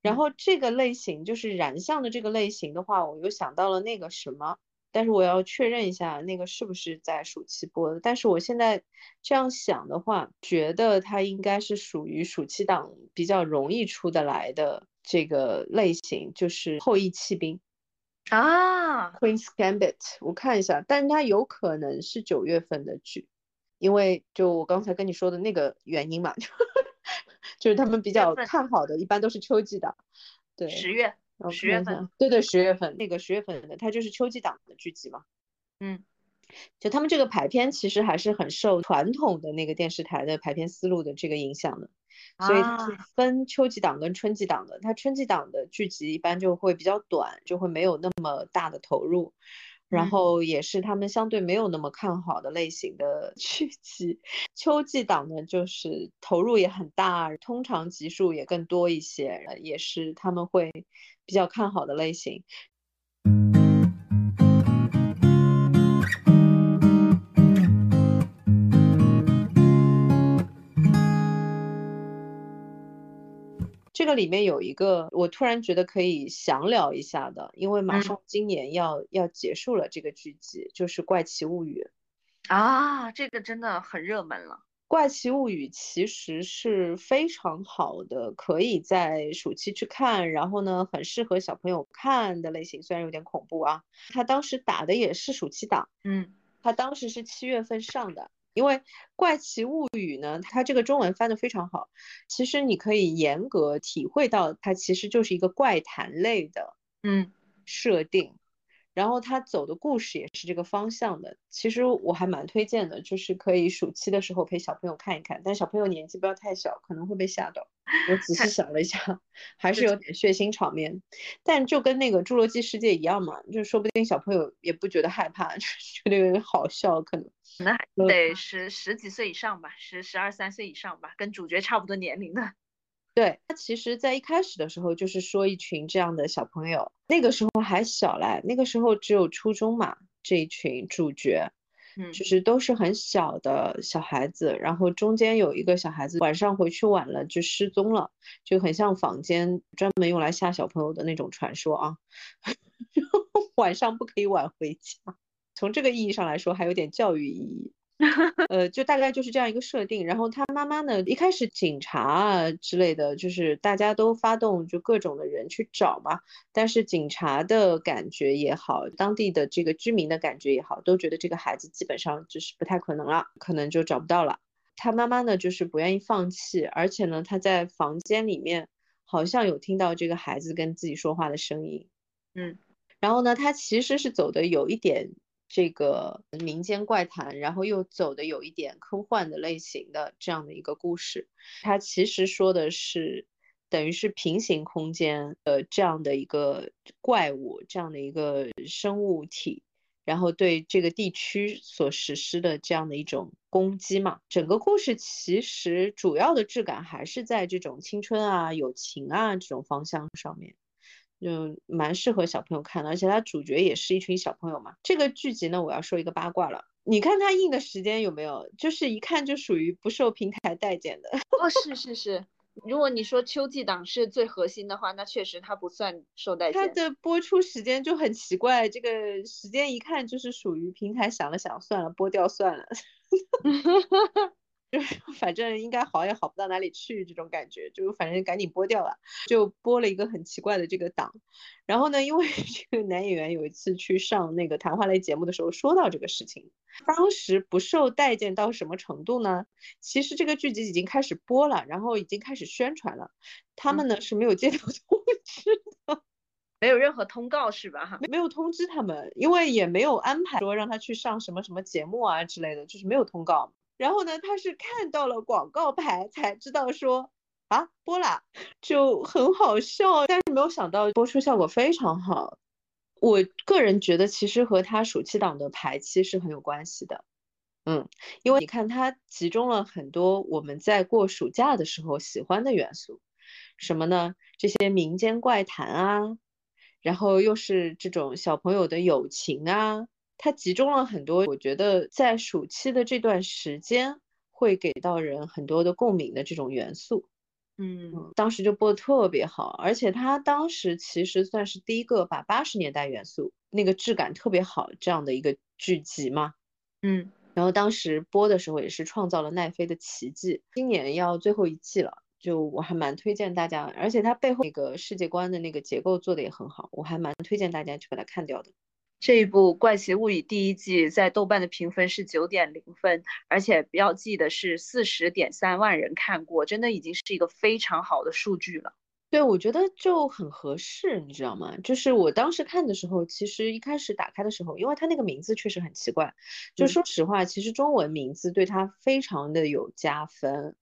然后这个类型就是燃向的这个类型的话，我又想到了那个什么，但是我要确认一下那个是不是在暑期播的。但是我现在这样想的话，觉得它应该是属于暑期档比较容易出得来的这个类型，就是后羿弃兵。啊，Queen's Gambit，我看一下，但是它有可能是九月份的剧，因为就我刚才跟你说的那个原因嘛，就是他们比较看好的，一般都是秋季档，对，十月，十月份，对对，十月份那个十月份的，它就是秋季档的剧集嘛。嗯，就他们这个排片其实还是很受传统的那个电视台的排片思路的这个影响的，所以它是分秋季档跟春季档的。它春季档的剧集一般就会比较短，就会没有那么大的投入。然后也是他们相对没有那么看好的类型的剧集，秋季档呢就是投入也很大，通常集数也更多一些，也是他们会比较看好的类型。这个里面有一个，我突然觉得可以详聊一下的，因为马上今年要要结束了这个剧集，就是《怪奇物语》啊，这个真的很热门了。《怪奇物语》其实是非常好的，可以在暑期去看，然后呢，很适合小朋友看的类型，虽然有点恐怖啊。他当时打的也是暑期档，嗯，他当时是七月份上的。因为《怪奇物语》呢，它这个中文翻得非常好，其实你可以严格体会到，它其实就是一个怪谈类的，嗯，设定。然后他走的故事也是这个方向的，其实我还蛮推荐的，就是可以暑期的时候陪小朋友看一看，但小朋友年纪不要太小，可能会被吓到。我仔细想了一下，还是有点血腥场面，但就跟那个《侏罗纪世界》一样嘛，就说不定小朋友也不觉得害怕，就觉得好笑，可能。那得十十几岁以上吧，十十二三岁以上吧，跟主角差不多年龄的。对他，其实，在一开始的时候，就是说一群这样的小朋友，那个时候还小嘞，那个时候只有初中嘛，这一群主角，嗯，就是都是很小的小孩子，然后中间有一个小孩子晚上回去晚了就失踪了，就很像坊间专门用来吓小朋友的那种传说啊，晚上不可以晚回家，从这个意义上来说，还有点教育意义。呃，就大概就是这样一个设定。然后他妈妈呢，一开始警察啊之类的，就是大家都发动就各种的人去找嘛。但是警察的感觉也好，当地的这个居民的感觉也好，都觉得这个孩子基本上就是不太可能了，可能就找不到了。他妈妈呢，就是不愿意放弃，而且呢，他在房间里面好像有听到这个孩子跟自己说话的声音。嗯，然后呢，他其实是走的有一点。这个民间怪谈，然后又走的有一点科幻的类型的这样的一个故事，它其实说的是等于是平行空间的这样的一个怪物，这样的一个生物体，然后对这个地区所实施的这样的一种攻击嘛。整个故事其实主要的质感还是在这种青春啊、友情啊这种方向上面。就蛮适合小朋友看的，而且它主角也是一群小朋友嘛。这个剧集呢，我要说一个八卦了，你看它映的时间有没有？就是一看就属于不受平台待见的。哦，是是是，如果你说秋季档是最核心的话，那确实它不算受待见。它的播出时间就很奇怪，这个时间一看就是属于平台想了想，算了，播掉算了。就是 反正应该好也好不到哪里去，这种感觉就反正赶紧播掉了，就播了一个很奇怪的这个档。然后呢，因为 这个男演员有一次去上那个谈话类节目的时候说到这个事情，当时不受待见到什么程度呢？其实这个剧集已经开始播了，然后已经开始宣传了，他们呢是没有接到 通知的，没有任何通告是吧？哈，没有通知他们，因为也没有安排说让他去上什么什么节目啊之类的，就是没有通告。然后呢，他是看到了广告牌才知道说啊播了，就很好笑，但是没有想到播出效果非常好。我个人觉得其实和他暑期档的排期是很有关系的，嗯，因为你看它集中了很多我们在过暑假的时候喜欢的元素，什么呢？这些民间怪谈啊，然后又是这种小朋友的友情啊。它集中了很多，我觉得在暑期的这段时间会给到人很多的共鸣的这种元素。嗯，当时就播的特别好，而且它当时其实算是第一个把八十年代元素那个质感特别好这样的一个剧集嘛。嗯，然后当时播的时候也是创造了奈飞的奇迹。今年要最后一季了，就我还蛮推荐大家，而且它背后那个世界观的那个结构做的也很好，我还蛮推荐大家去把它看掉的。这一部《怪奇物语》第一季在豆瓣的评分是九点零分，而且标记得是四十点三万人看过，真的已经是一个非常好的数据了。对，我觉得就很合适，你知道吗？就是我当时看的时候，其实一开始打开的时候，因为它那个名字确实很奇怪，就说实话，其实中文名字对它非常的有加分。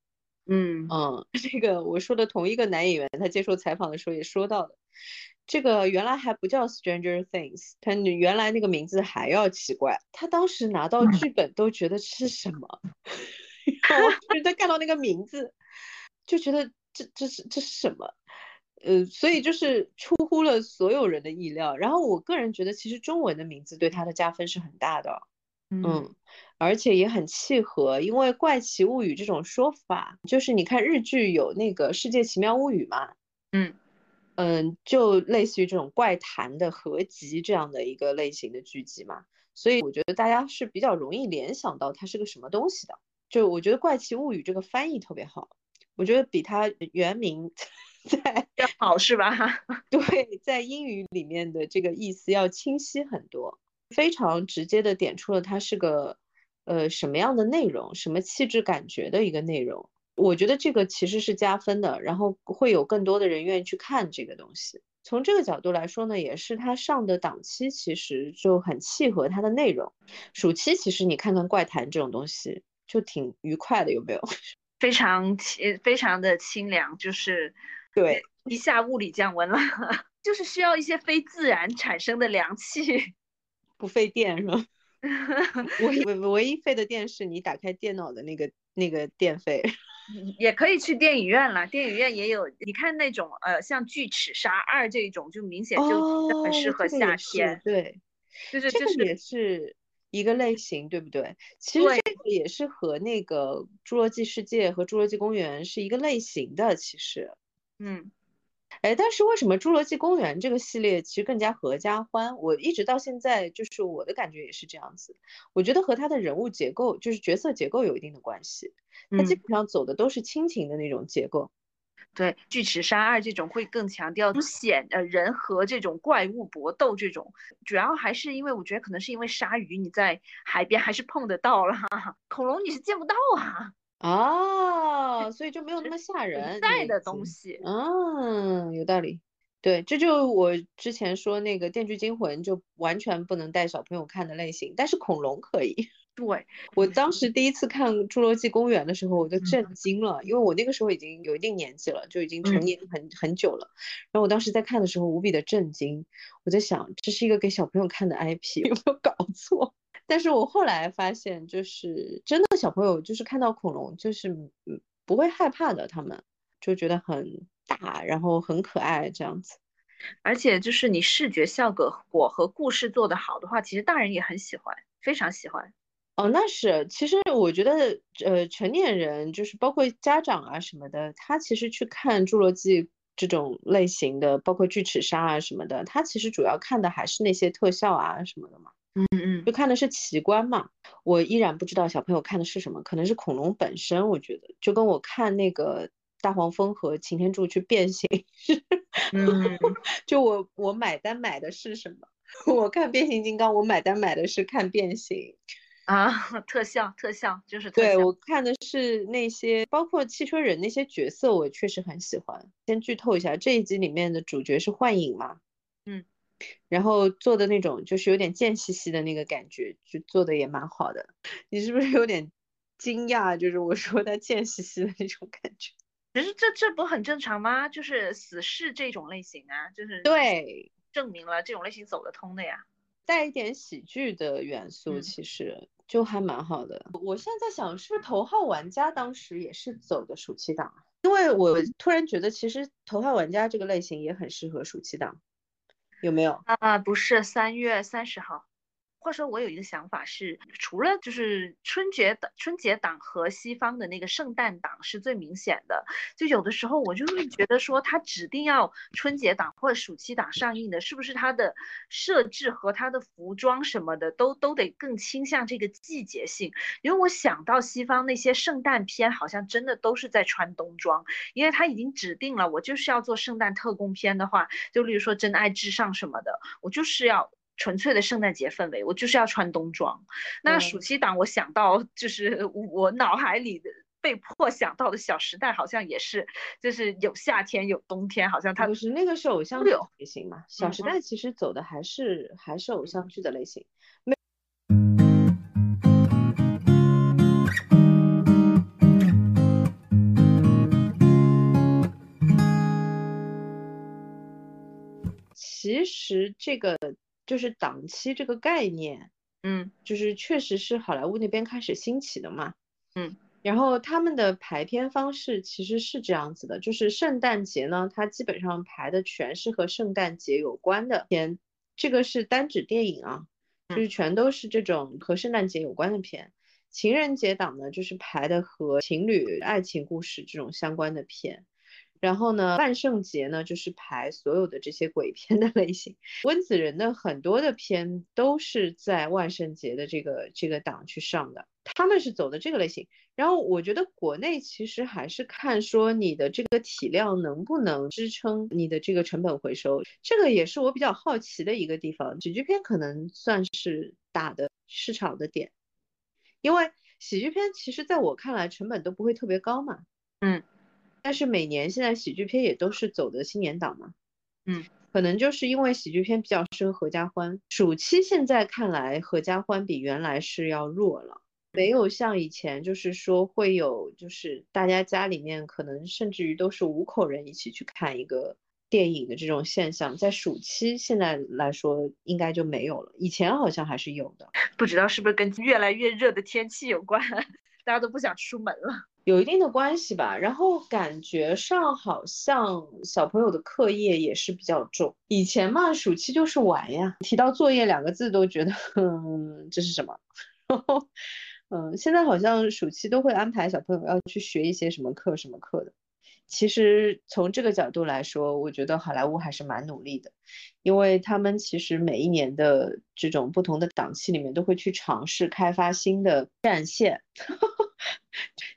嗯嗯，这个我说的同一个男演员，他接受采访的时候也说到的，这个原来还不叫 Stranger Things，他原来那个名字还要奇怪，他当时拿到剧本都觉得是什么，然后他看到那个名字就觉得这这是这是什么，呃，所以就是出乎了所有人的意料。然后我个人觉得，其实中文的名字对他的加分是很大的，嗯。而且也很契合，因为《怪奇物语》这种说法，就是你看日剧有那个《世界奇妙物语》嘛，嗯嗯，就类似于这种怪谈的合集这样的一个类型的剧集嘛，所以我觉得大家是比较容易联想到它是个什么东西的。就我觉得《怪奇物语》这个翻译特别好，我觉得比它原名 在要好是吧？对，在英语里面的这个意思要清晰很多，非常直接的点出了它是个。呃，什么样的内容，什么气质感觉的一个内容，我觉得这个其实是加分的，然后会有更多的人愿意去看这个东西。从这个角度来说呢，也是它上的档期其实就很契合它的内容。暑期其实你看看怪谈这种东西就挺愉快的，有没有？非常清，非常的清凉，就是对一下物理降温了，就是需要一些非自然产生的凉气，不费电是吗？唯唯唯一费的电是你打开电脑的那个那个电费，也可以去电影院了。电影院也有，你看那种呃，像《巨齿鲨二》这种，就明显就很适合夏天。对，就是这个也是一个类型，对不对？其实这个也是和那个《侏罗纪世界》和《侏罗纪公园》是一个类型的，其实，嗯。哎，但是为什么《侏罗纪公园》这个系列其实更加合家欢？我一直到现在就是我的感觉也是这样子。我觉得和他的人物结构，就是角色结构有一定的关系。他基本上走的都是亲情的那种结构。对，《巨齿鲨二》这种会更强调显呃人和这种怪物搏斗这种，主要还是因为我觉得可能是因为鲨鱼你在海边还是碰得到啦，恐龙你是见不到啊。哦，所以就没有那么吓人。在的东西，嗯，有道理。对，这就我之前说那个《电锯惊魂》就完全不能带小朋友看的类型，但是恐龙可以。对我当时第一次看《侏罗纪公园》的时候，我就震惊了，因为我那个时候已经有一定年纪了，就已经成年很很久了。然后我当时在看的时候无比的震惊，我在想这是一个给小朋友看的 IP，有没有搞错？但是我后来发现，就是真的小朋友就是看到恐龙，就是嗯不会害怕的，他们就觉得很大，然后很可爱这样子。而且就是你视觉效果和故事做得好的话，其实大人也很喜欢，非常喜欢。哦，那是，其实我觉得，呃，成年人就是包括家长啊什么的，他其实去看侏罗纪这种类型的，包括巨齿鲨啊什么的，他其实主要看的还是那些特效啊什么的嘛。嗯嗯，就看的是奇观嘛，我依然不知道小朋友看的是什么，可能是恐龙本身。我觉得就跟我看那个大黄蜂和擎天柱去变形是，嗯，就我我买单买的是什么？我看变形金刚，我买单买的是看变形啊，特效特效就是对我看的是那些包括汽车人那些角色，我确实很喜欢。先剧透一下，这一集里面的主角是幻影嘛？嗯。然后做的那种就是有点贱兮兮的那个感觉，就做的也蛮好的。你是不是有点惊讶？就是我说他贱兮兮的那种感觉。其实这这不很正常吗？就是死侍这种类型啊，就是对，证明了这种类型走得通的呀。带一点喜剧的元素，其实就还蛮好的。我现在在想，是不是头号玩家当时也是走的暑期档？因为我突然觉得，其实头号玩家这个类型也很适合暑期档。有没有啊？不是三月三十号。或者说，我有一个想法是，除了就是春节档、春节档和西方的那个圣诞档是最明显的。就有的时候，我就会觉得说，它指定要春节档或者暑期档上映的，是不是它的设置和它的服装什么的都都得更倾向这个季节性？因为我想到西方那些圣诞片，好像真的都是在穿冬装，因为它已经指定了，我就是要做圣诞特工片的话，就例如说《真爱至上》什么的，我就是要。纯粹的圣诞节氛围，我就是要穿冬装。那暑期档，我想到就是我脑海里的被迫想到的《小时代》，好像也是，就是有夏天有冬天，好像它就是那个是偶像都有类型嘛，《小时代》其实走的还是还是偶像剧的类型。其实这个就是档期这个概念，嗯就是确实是好莱坞那边开始兴起的嘛。嗯，然后他们的排片方式其实是这样子的，就是圣诞节呢，它基本上排的全是和圣诞节有关的片，这个是单指电影啊，就是全都是这种和圣诞节有关的片。情人节档呢，就是排的和情侣爱情故事这种相关的片。然后呢，万圣节呢就是排所有的这些鬼片的类型。温子仁的很多的片都是在万圣节的这个这个档去上的，他们是走的这个类型。然后我觉得国内其实还是看说你的这个体量能不能支撑你的这个成本回收，这个也是我比较好奇的一个地方。喜剧片可能算是打的市场的点，因为喜剧片其实在我看来成本都不会特别高嘛。嗯。但是每年现在喜剧片也都是走的新年档嘛，嗯，可能就是因为喜剧片比较适合合家欢。暑期现在看来合家欢比原来是要弱了，没有像以前就是说会有就是大家家里面可能甚至于都是五口人一起去看一个电影的这种现象，在暑期现在来说应该就没有了，以前好像还是有的，不知道是不是跟越来越热的天气有关，大家都不想出门了。有一定的关系吧，然后感觉上好像小朋友的课业也是比较重。以前嘛，暑期就是玩呀，提到作业两个字都觉得，嗯，这是什么？嗯，现在好像暑期都会安排小朋友要去学一些什么课什么课的。其实从这个角度来说，我觉得好莱坞还是蛮努力的，因为他们其实每一年的这种不同的档期里面都会去尝试开发新的战线。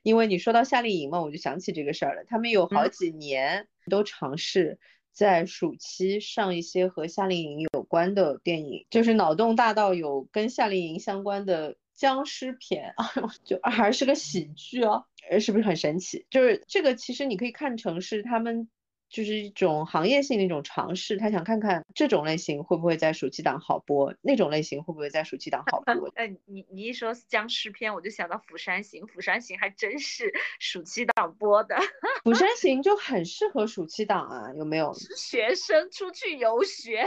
因为你说到夏令营嘛，我就想起这个事儿了。他们有好几年都尝试在暑期上一些和夏令营有关的电影，就是脑洞大到有跟夏令营相关的僵尸片，就还是个喜剧哦，是不是很神奇？就是这个其实你可以看成是他们。就是一种行业性的一种尝试，他想看看这种类型会不会在暑期档好播，那种类型会不会在暑期档好播。哎，你你一说僵尸片，我就想到《釜山行》，《釜山行》还真是暑期档播的，《釜山行》就很适合暑期档啊，有没有？学生出去游学，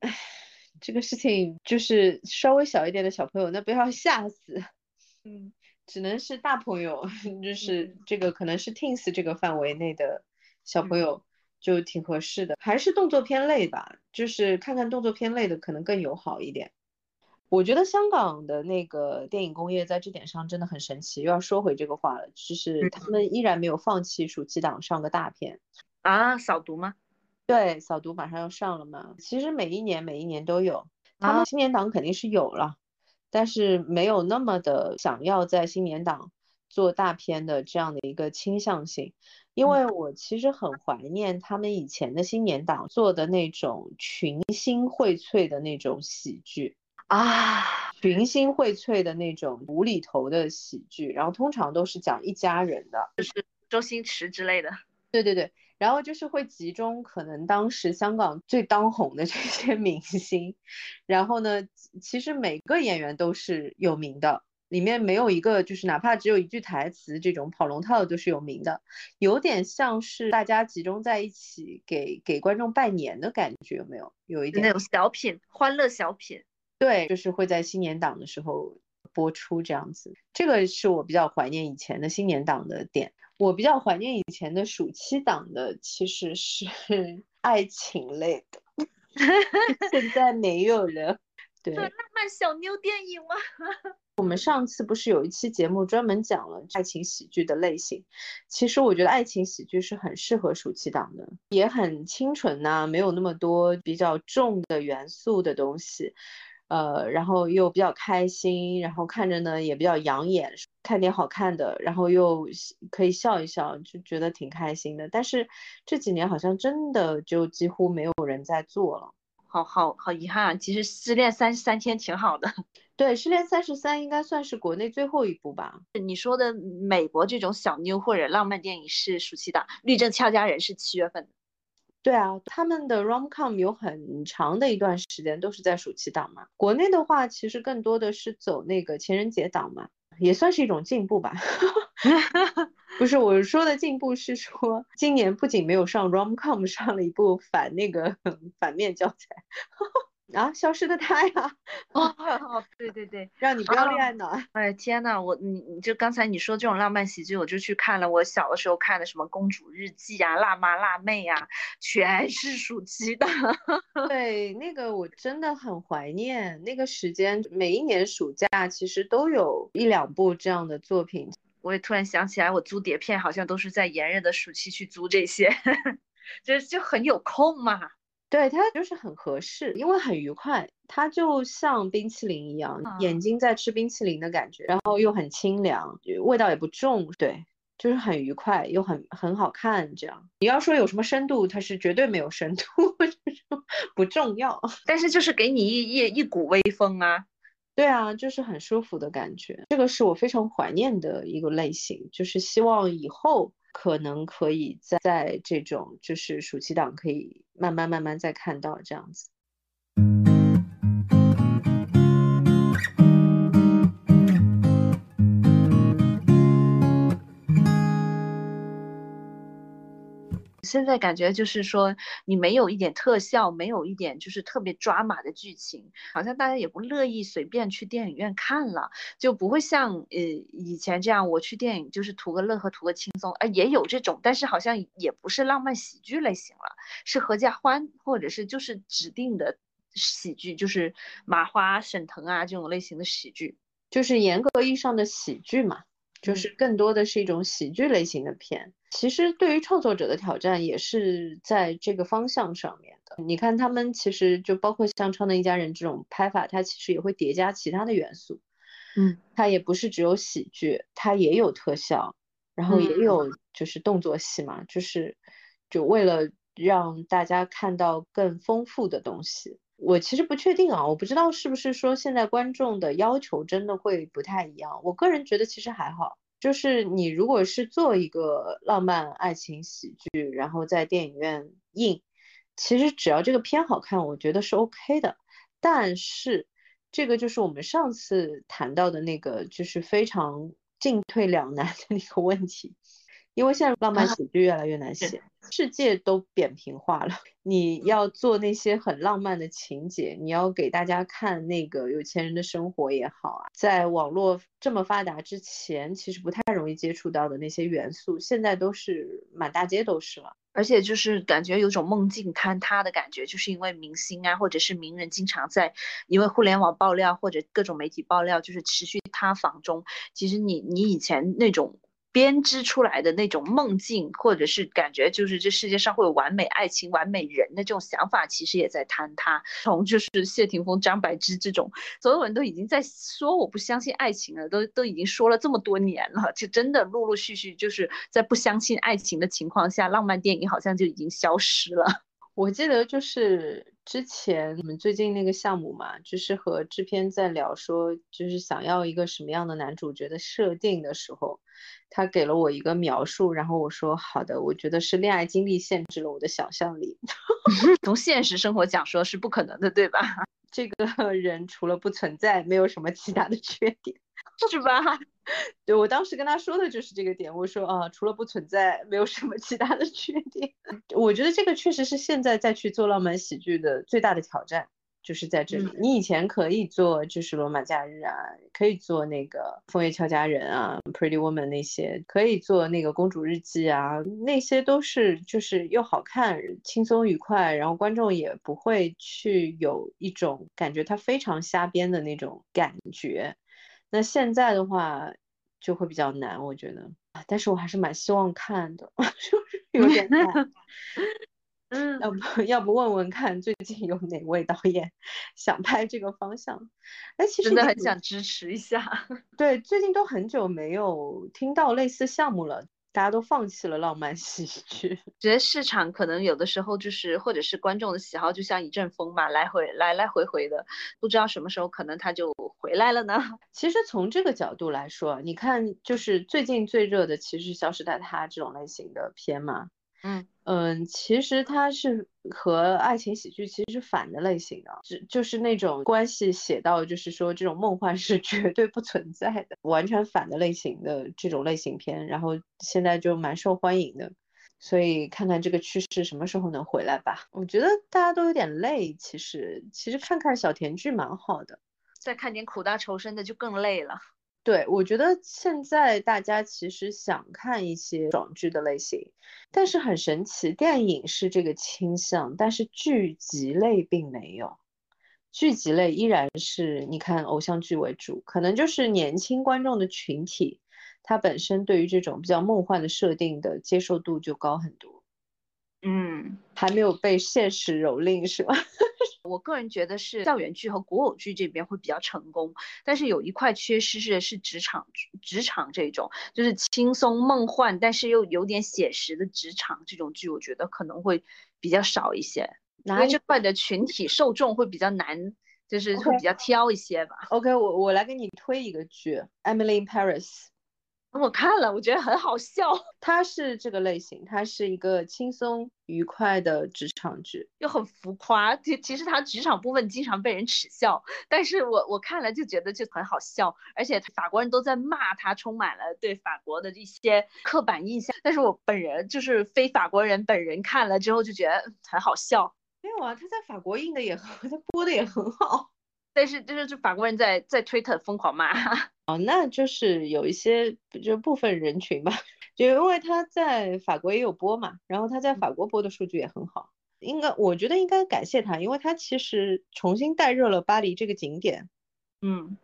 哎，这个事情就是稍微小一点的小朋友，那不要吓死，嗯，只能是大朋友，就是这个可能是 teens 这个范围内的。小朋友就挺合适的，还是动作片类吧，就是看看动作片类的可能更友好一点。我觉得香港的那个电影工业在这点上真的很神奇。又要说回这个话了，就是他们依然没有放弃暑期档上个大片啊，扫毒吗？对，扫毒马上要上了嘛。其实每一年每一年都有，他们新年档肯定是有了，但是没有那么的想要在新年档做大片的这样的一个倾向性。因为我其实很怀念他们以前的新年档做的那种群星荟萃的那种喜剧啊，群星荟萃的那种无厘头的喜剧，然后通常都是讲一家人的，就是周星驰之类的。对对对，然后就是会集中可能当时香港最当红的这些 明星，然后呢，其实每个演员都是有名的。里面没有一个，就是哪怕只有一句台词，这种跑龙套的都是有名的，有点像是大家集中在一起给给观众拜年的感觉，有没有？有一点那种小品，欢乐小品。对，就是会在新年档的时候播出这样子。这个是我比较怀念以前的新年档的点。我比较怀念以前的暑期档的，其实是 爱情类的，现在没有了。对，浪漫小妞电影吗？我们上次不是有一期节目专门讲了爱情喜剧的类型，其实我觉得爱情喜剧是很适合暑期档的，也很清纯呐，没有那么多比较重的元素的东西，呃，然后又比较开心，然后看着呢也比较养眼，看点好看的，然后又可以笑一笑，就觉得挺开心的。但是这几年好像真的就几乎没有人在做了。好好好遗憾啊！其实失恋三十三天挺好的。对，失恋三十三应该算是国内最后一部吧。你说的美国这种小妞或者浪漫电影是暑期档，《律政俏佳人》是七月份的。对啊，他们的 rom com 有很长的一段时间都是在暑期档嘛。国内的话，其实更多的是走那个情人节档嘛，也算是一种进步吧。不是我说的进步，是说今年不仅没有上 rom com，上了一部反那个 反面教材。啊，消失的他呀！哦，对对对，让你不要恋爱脑。哎天呐，我你你就刚才你说这种浪漫喜剧，我就去看了我小的时候看的什么《公主日记》啊、《辣妈辣妹》呀，全是暑期的。对，那个我真的很怀念那个时间，每一年暑假其实都有一两部这样的作品。我也突然想起来，我租碟片好像都是在炎热的暑期去租这些，就就很有空嘛。对它就是很合适，因为很愉快，它就像冰淇淋一样，眼睛在吃冰淇淋的感觉，然后又很清凉，味道也不重，对，就是很愉快又很很好看。这样你要说有什么深度，它是绝对没有深度，不重要，但是就是给你一一一股微风啊，对啊，就是很舒服的感觉。这个是我非常怀念的一个类型，就是希望以后。可能可以在在这种就是暑期档可以慢慢慢慢再看到这样子。现在感觉就是说，你没有一点特效，没有一点就是特别抓马的剧情，好像大家也不乐意随便去电影院看了，就不会像呃以前这样，我去电影就是图个乐和图个轻松，哎，也有这种，但是好像也不是浪漫喜剧类型了，是合家欢或者是就是指定的喜剧，就是麻花、沈腾啊这种类型的喜剧，就是严格意义上的喜剧嘛。就是更多的是一种喜剧类型的片，其实对于创作者的挑战也是在这个方向上面的。你看他们其实就包括像《超能一家人》这种拍法，它其实也会叠加其他的元素，嗯，它也不是只有喜剧，它也有特效，然后也有就是动作戏嘛，就是就为了让大家看到更丰富的东西。我其实不确定啊，我不知道是不是说现在观众的要求真的会不太一样。我个人觉得其实还好，就是你如果是做一个浪漫爱情喜剧，然后在电影院映，其实只要这个片好看，我觉得是 OK 的。但是这个就是我们上次谈到的那个，就是非常进退两难的那个问题，因为现在浪漫喜剧越来越难写。世界都扁平化了，你要做那些很浪漫的情节，你要给大家看那个有钱人的生活也好啊，在网络这么发达之前，其实不太容易接触到的那些元素，现在都是满大街都是了。而且就是感觉有种梦境坍塌的感觉，就是因为明星啊，或者是名人经常在因为互联网爆料或者各种媒体爆料，就是持续塌房中。其实你你以前那种。编织出来的那种梦境，或者是感觉，就是这世界上会有完美爱情、完美人的这种想法，其实也在坍塌。从就是谢霆锋、张柏芝这种，所有人都已经在说我不相信爱情了，都都已经说了这么多年了，就真的陆陆续续就是在不相信爱情的情况下，浪漫电影好像就已经消失了。我记得就是之前我们最近那个项目嘛，就是和制片在聊说，就是想要一个什么样的男主角的设定的时候。他给了我一个描述，然后我说好的，我觉得是恋爱经历限制了我的想象力。从现实生活讲说是不可能的，对吧？这个人除了不存在，没有什么其他的缺点，是吧？对我当时跟他说的就是这个点，我说啊，除了不存在，没有什么其他的缺点。我觉得这个确实是现在再去做浪漫喜剧的最大的挑战。就是在这里，你以前可以做就是罗马假日啊，可以做那个枫叶俏佳人啊，Pretty Woman 那些，可以做那个公主日记啊，那些都是就是又好看、轻松愉快，然后观众也不会去有一种感觉它非常瞎编的那种感觉。那现在的话就会比较难，我觉得，但是我还是蛮希望看的，就是有点 难。嗯，要不 要不问问看，最近有哪位导演想拍这个方向？哎，其实真的很想支持一下。对，最近都很久没有听到类似项目了。大家都放弃了浪漫喜剧。觉得市场可能有的时候就是，或者是观众的喜好，就像一阵风嘛，来回来来回回的，不知道什么时候可能它就回来了呢。其实从这个角度来说，你看，就是最近最热的其实《消失在他》这种类型的片嘛。嗯嗯，其实它是和爱情喜剧其实是反的类型的，就就是那种关系写到，就是说这种梦幻是 绝对不存在的，完全反的类型的这种类型片，然后现在就蛮受欢迎的，所以看看这个趋势什么时候能回来吧。我觉得大家都有点累，其实其实看看小甜剧蛮好的，再看点苦大仇深的就更累了。对，我觉得现在大家其实想看一些爽剧的类型，但是很神奇，电影是这个倾向，但是剧集类并没有，剧集类依然是你看偶像剧为主，可能就是年轻观众的群体，他本身对于这种比较梦幻的设定的接受度就高很多。嗯，还没有被现实蹂躏是吧？我个人觉得是校园剧和古偶剧这边会比较成功，但是有一块缺失是是职场职场这种，就是轻松梦幻但是又有点写实的职场这种剧，我觉得可能会比较少一些，因为这块的群体受众会比较难，就是会比较挑一些吧。OK，我我来给你推一个剧《Emily in Paris》。我看了，我觉得很好笑。它是这个类型，它是一个轻松愉快的职场剧，又很浮夸。其其实它职场部分经常被人耻笑，但是我我看了就觉得就很好笑，而且法国人都在骂它，充满了对法国的一些刻板印象。但是我本人就是非法国人，本人看了之后就觉得很好笑。没有啊，他在法国印的也很，他播的也很好。但是就是就法国人在在推特疯狂骂。哦，那就是有一些就部分人群吧，就因为他在法国也有播嘛，然后他在法国播的数据也很好，应该我觉得应该感谢他，因为他其实重新带热了巴黎这个景点，嗯。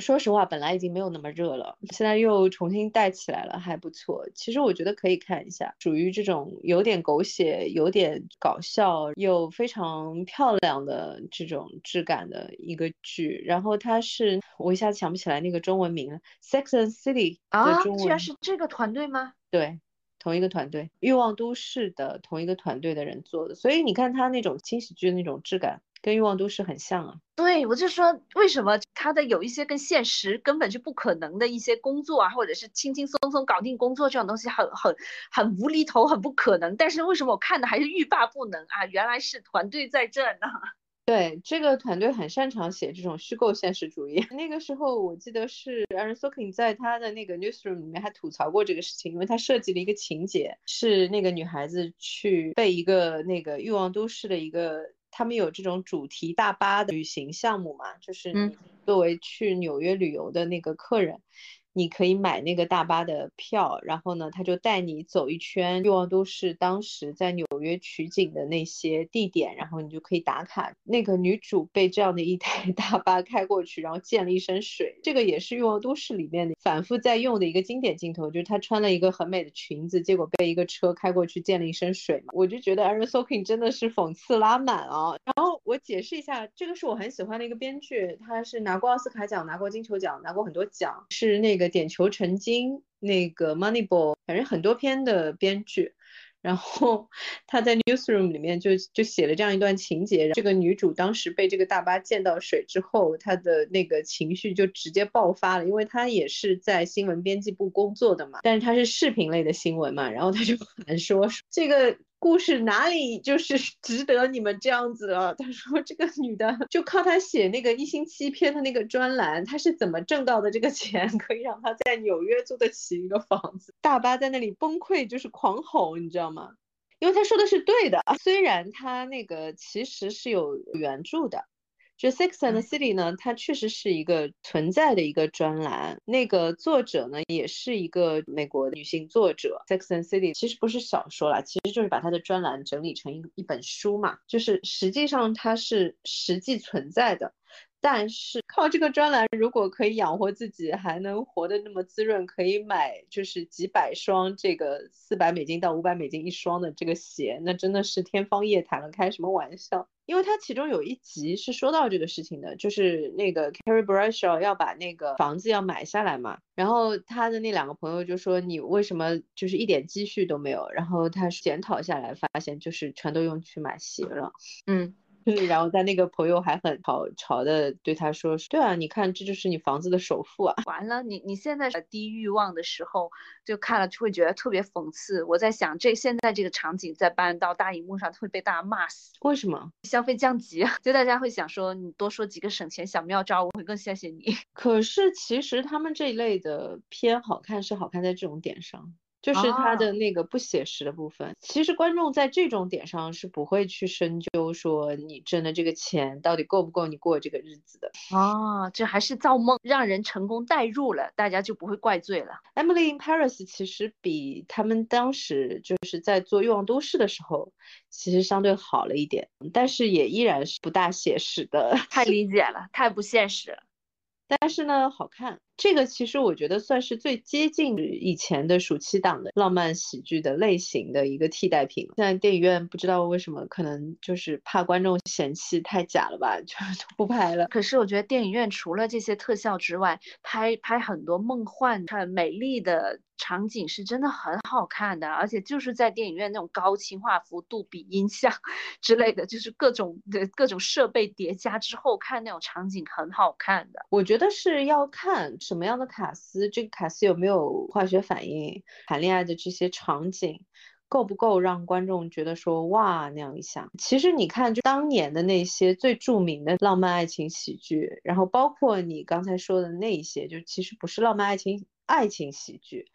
说实话，本来已经没有那么热了，现在又重新带起来了，还不错。其实我觉得可以看一下，属于这种有点狗血、有点搞笑又非常漂亮的这种质感的一个剧。然后它是，我一下子想不起来那个中文名了，《Sex and City》啊，居然是这个团队吗？对，同一个团队，《欲望都市》的同一个团队的人做的，所以你看它那种轻喜剧的那种质感。跟欲望都市很像啊，对我就说为什么他的有一些跟现实根本就不可能的一些工作啊，或者是轻轻松松搞定工作这种东西很很很无厘头，很不可能。但是为什么我看的还是欲罢不能啊？原来是团队在这呢。对，这个团队很擅长写这种虚构现实主义。那个时候我记得是 Aaron Sorkin 在他的那个 newsroom 里面还吐槽过这个事情，因为他设计了一个情节，是那个女孩子去被一个那个欲望都市的一个。他们有这种主题大巴的旅行项目嘛？就是你作为去纽约旅游的那个客人。你可以买那个大巴的票，然后呢，他就带你走一圈欲望都市当时在纽约取景的那些地点，然后你就可以打卡。那个女主被这样的一台 大巴开过去，然后溅了一身水。这个也是欲望都市里面的反复在用的一个经典镜头，就是她穿了一个很美的裙子，结果被一个车开过去溅了一身水嘛。我就觉得 Aaron Sorkin 真的是讽刺拉满啊。然后我解释一下，这个是我很喜欢的一个编剧，他是拿过奥斯卡奖、拿过金球奖、拿过很多奖，是那个。点球成金，那个 Moneyball，反正很多篇的编剧，然后 他在 Newsroom 里面就就写了这样一段情节，这个女主当时被这个大巴溅到水之后，她的那个情绪就直接爆发了，因为她也是在新闻编辑部工作的嘛，但是她是视频类的新闻嘛，然后她就喊说这个。故事哪里就是 值得你们这样子了？他说这个女的就靠她写那个一星期篇的那个专栏，她是怎么挣到的这个钱，可以让她在纽约租得起一个房子？大巴在那里崩溃，就是狂吼，你知道吗？因为他说的是对的，虽然他那个其实是有原著的。就《Sex and the City》呢，它确实是一个存在的一个专栏。那个作者呢，也是一个美国女性作者。《Sex and the City》其实不是小说啦，其实就是把她的专栏整理成一一本书嘛。就是实际上它是实际存在的，但是靠这个专栏，如果可以养活自己，还能活得那么滋润，可以买就是几百双这个四百美金到五百美金一双的这个鞋，那真的是天方夜谭了，开什么玩笑？因为他其中有一集是说到这个事情的，就是那个 Carrie Bradshaw 要把那个房子要买下来嘛，然后他的那两个朋友就说你为什么就是一点积蓄都没有？然后他检讨下来发现就是全都用去买鞋了，嗯。然后他那个朋友还很嘲嘲的对他说：“对啊，你看这就是你房子的首付啊。”完了，你你现在低欲望的时候，就看了就会觉得特别讽刺。我在想，这现在这个场景再搬到大荧幕上，会被大家骂死。为什么？消费降级，就大家会想说，你多说几个省钱小妙招，我会更谢谢你。可是其实他们这一类的偏好看是好看在这种点上。就是他的那个不写实的部分，其实观众在这种点上是不会去深究说你挣的这个钱到底够不够你过这个日子的啊，这还是造梦，让人成功代入了，大家就不会怪罪了。Emily in Paris 其实比他们当时就是在做欲望都市的时候，其实相对好了一点，但是也依然是不大写实的。太理解了，太不现实了。但是呢，好看。这个其实我觉得算是最接近以前的暑期档的浪漫喜剧的类型的一个替代品。现在电影院不知道为什么，可能就是怕观众嫌弃太假了吧，就都不拍了。可是我觉得电影院除了这些特效之外，拍拍很多梦幻、很美丽的场景是真的很好看的。而且就是在电影院那种高清画幅、杜比音像 之类的，就是各种的各种设备叠加之后看那种场景很好看的。我觉得是要看。什么样的卡斯？这个卡斯有没有化学反应？谈恋爱的这些场景够不够让观众觉得说哇那样一下？其实你看，就当年的那些最著名的浪漫爱情喜剧，然后包括你刚才说的那一些，就其实不是浪漫爱情爱情喜剧。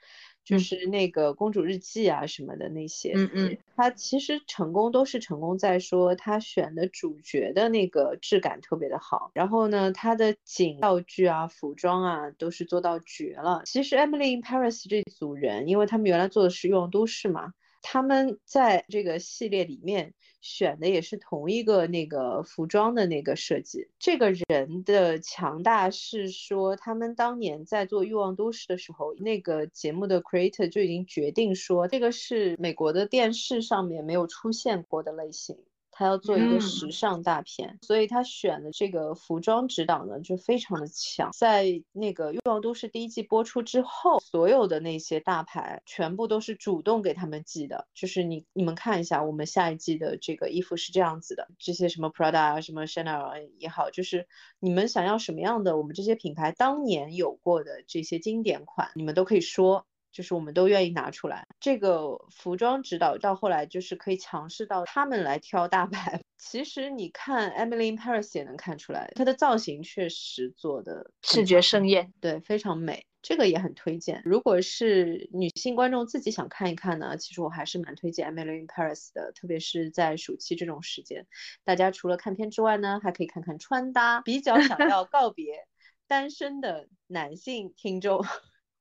就是那个公主日记啊什么的那些，嗯嗯，他其实成功都是成功在说他选的主角的那个质感特别的好，然后呢，他的景道具啊、服装啊都是做到绝了。其实 Emily in Paris 这组人，因为他们原来做的是欲望都市嘛。他们在这个系列里面选的也是同一个那个服装的那个设计。这个人的强大是说，他们当年在做《欲望都市》的时候，那个节目的 creator 就已经决定说，这个是美国的电视上面没有出现过的类型。他要做一个时尚大片，所以他选的这个服装指导呢就非常的强。在那个《欲望都市》第一季播出之后，所有的那些大牌全部都是主动给他们寄的，就是你你们看一下，我们下一季的这个衣服是这样子的，这些什么 Prada 啊，什么 Chanel 也好，就是你们想要什么样的，我们这些品牌当年有过的这些经典款，你们都可以说。就是我们都愿意拿出来，这个服装指导到后来就是可以强势到他们来挑大牌。其实你看 Emily in Paris 也能看出来，她的造型确实做的视觉盛宴，对，非常美。这个也很推荐。如果是女性观众自己想看一看呢，其实我还是蛮推荐 Emily in Paris 的，特别是在暑期这种时间，大家除了看片之外呢，还可以看看穿搭。比较想要告别 单身的男性听众。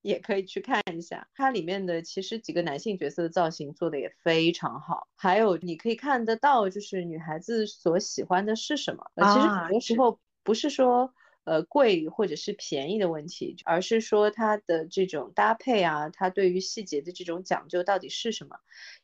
也可以去看一下，它里面的其实几个男性角色的造型做的也非常好，还有你可以看得到，就是女孩子所喜欢的是什么。其实很多时候不是说呃贵或者是便宜的问题，而是说它的这种搭配啊，它对于细节的这种讲究到底是什么，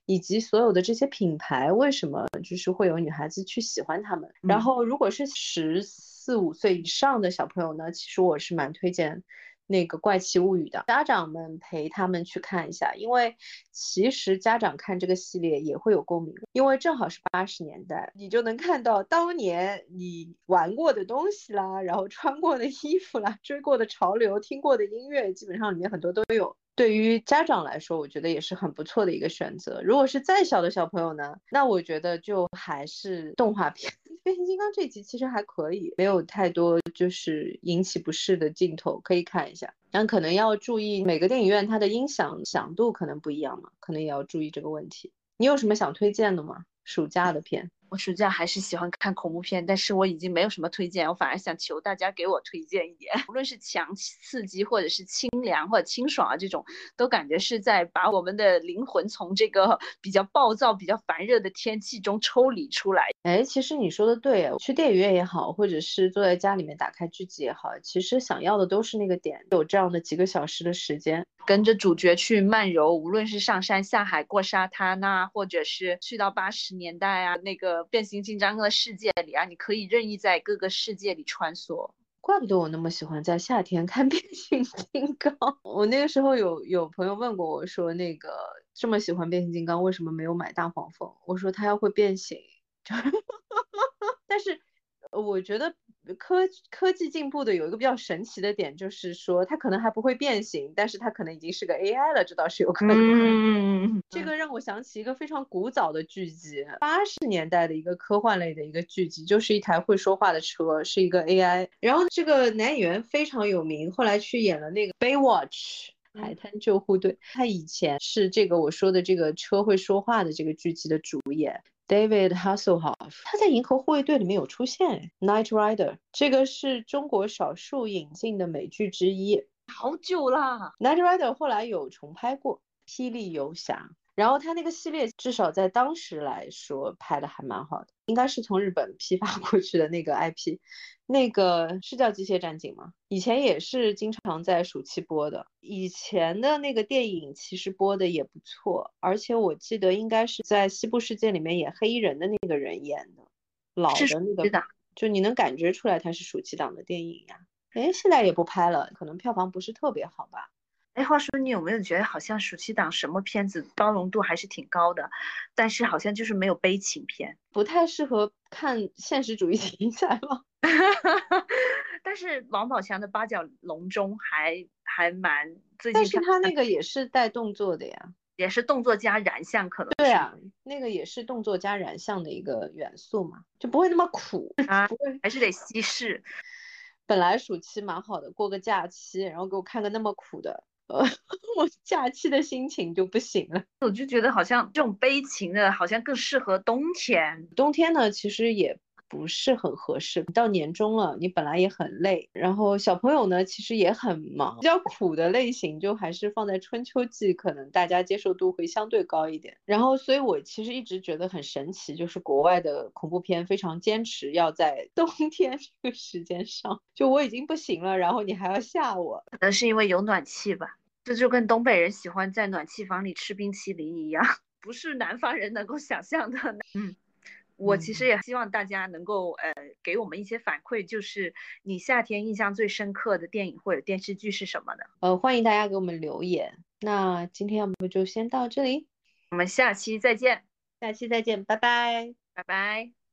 以及所有的这些品牌为什么就是会有女孩子去喜欢他们。然后如果是十四五岁以上的小朋友呢，其实我是蛮推荐。那个怪奇物语的家长们陪他们去看一下，因为其实家长看这个系列也会有共鸣，因为正好是八十年代，你就能看到当年你玩过的东西啦，然后穿过的衣服啦，追过的潮流，听过的音乐，基本上里面很多都有。对于家长来说，我觉得也是很不错的一个选择。如果是再小的小朋友呢，那我觉得就还是动画片。变形金刚这集其实还可以，没有太多就是引起不适的镜头，可以看一下。但可能要注意每个电影院它的音响响度可能不一样嘛，可能也要注意这个问题。你有什么想推荐的吗？暑假的片？我暑假还是喜欢看恐怖片，但是我已经没有什么推荐，我反而想求大家给我推荐一点，无论是强刺激，或者是清凉或者清爽啊，这种都感觉是在把我们的灵魂从这个 比较暴躁、比较烦热的天气中抽离出来。哎，其实你说的对，去电影院也好，或者是坐在家里面打开剧集也好，其实想要的都是那个点，有这样的几个小时的时间。跟着主角去漫游，无论是上山下海过沙滩呐，或者是去到八十年代啊那个变形金刚的世界里啊，你可以任意在各个世界里穿梭。怪不得我那么喜欢在夏天看变形金刚。我那个时候有有朋友问过我说，那个这么喜欢变形金刚，为什么没有买大黄蜂？我说它要会变形。但是我觉得。科科技进步的有一个比较神奇的点，就是说它可能还不会变形，但是它可能已经是个 AI 了，这倒是有可能。嗯，这个让我想起一个非常古早的剧集，八十年代的一个科幻类的一个剧集，就是一台会说话的车，是一个 AI。然后这个男演员非常有名，后来去演了那个 Baywatch 海滩救护队。他以前是这个我说的这个车会说话的这个剧集的主演。David Hasselhoff，他在《银河护卫队》里面有出现，《Night Rider》这个是中国少数引进的美剧之一，好久啦，《Night Rider》后来有重拍过，《霹雳游侠》。然后他那个系列至少在当时来说拍的还蛮好的，应该是从日本批发过去的那个 IP，那个是叫《机械战警》吗？以前也是经常在暑期播的，以前的那个电影其实播的也不错，而且我记得应该是在《西部世界》里面演黑衣人的那个人演的，老的那个，就你能感觉出来他是暑期档的电影呀。哎，现在也不拍了，可能票房不是特别好吧。哎，话说你有没有觉得好像暑期档什么片子包容度还是挺高的，但是好像就是没有悲情片，不太适合看现实主义题材吗？但是王宝强的八角笼中还还蛮最近，但是他那个也是带动作的呀，也是动作加燃相，可能对啊，那个也是动作加燃相的一个元素嘛，就不会那么苦啊，不会还是得稀释。本来暑期蛮好的，过个假期，然后给我看个那么苦的。呃，我假期的心情就不行了，我就觉得好像这种悲情的，好像更适合冬天。冬天呢，其实也不是很合适。到年终了，你本来也很累，然后小朋友呢，其实也很忙，比较苦的类型就还是放在春秋季，可能大家接受度会相对高一点。然后，所以我其实一直觉得很神奇，就是国外的恐怖片非常坚持要在 冬天这个时间上，就我已经不行了，然后你还要吓我，可能是因为有暖气吧。这就跟东北人喜欢在暖气房里吃冰淇淋一样，不是南方人能够想象的。嗯，我其实也希望大家能够呃给我们一些反馈，就是你夏天印象最深刻的电影或者电视剧是什么呢？呃，欢迎大家给我们留言。那今天要不就先到这里，我们下期再见，下期再见，拜拜，拜拜。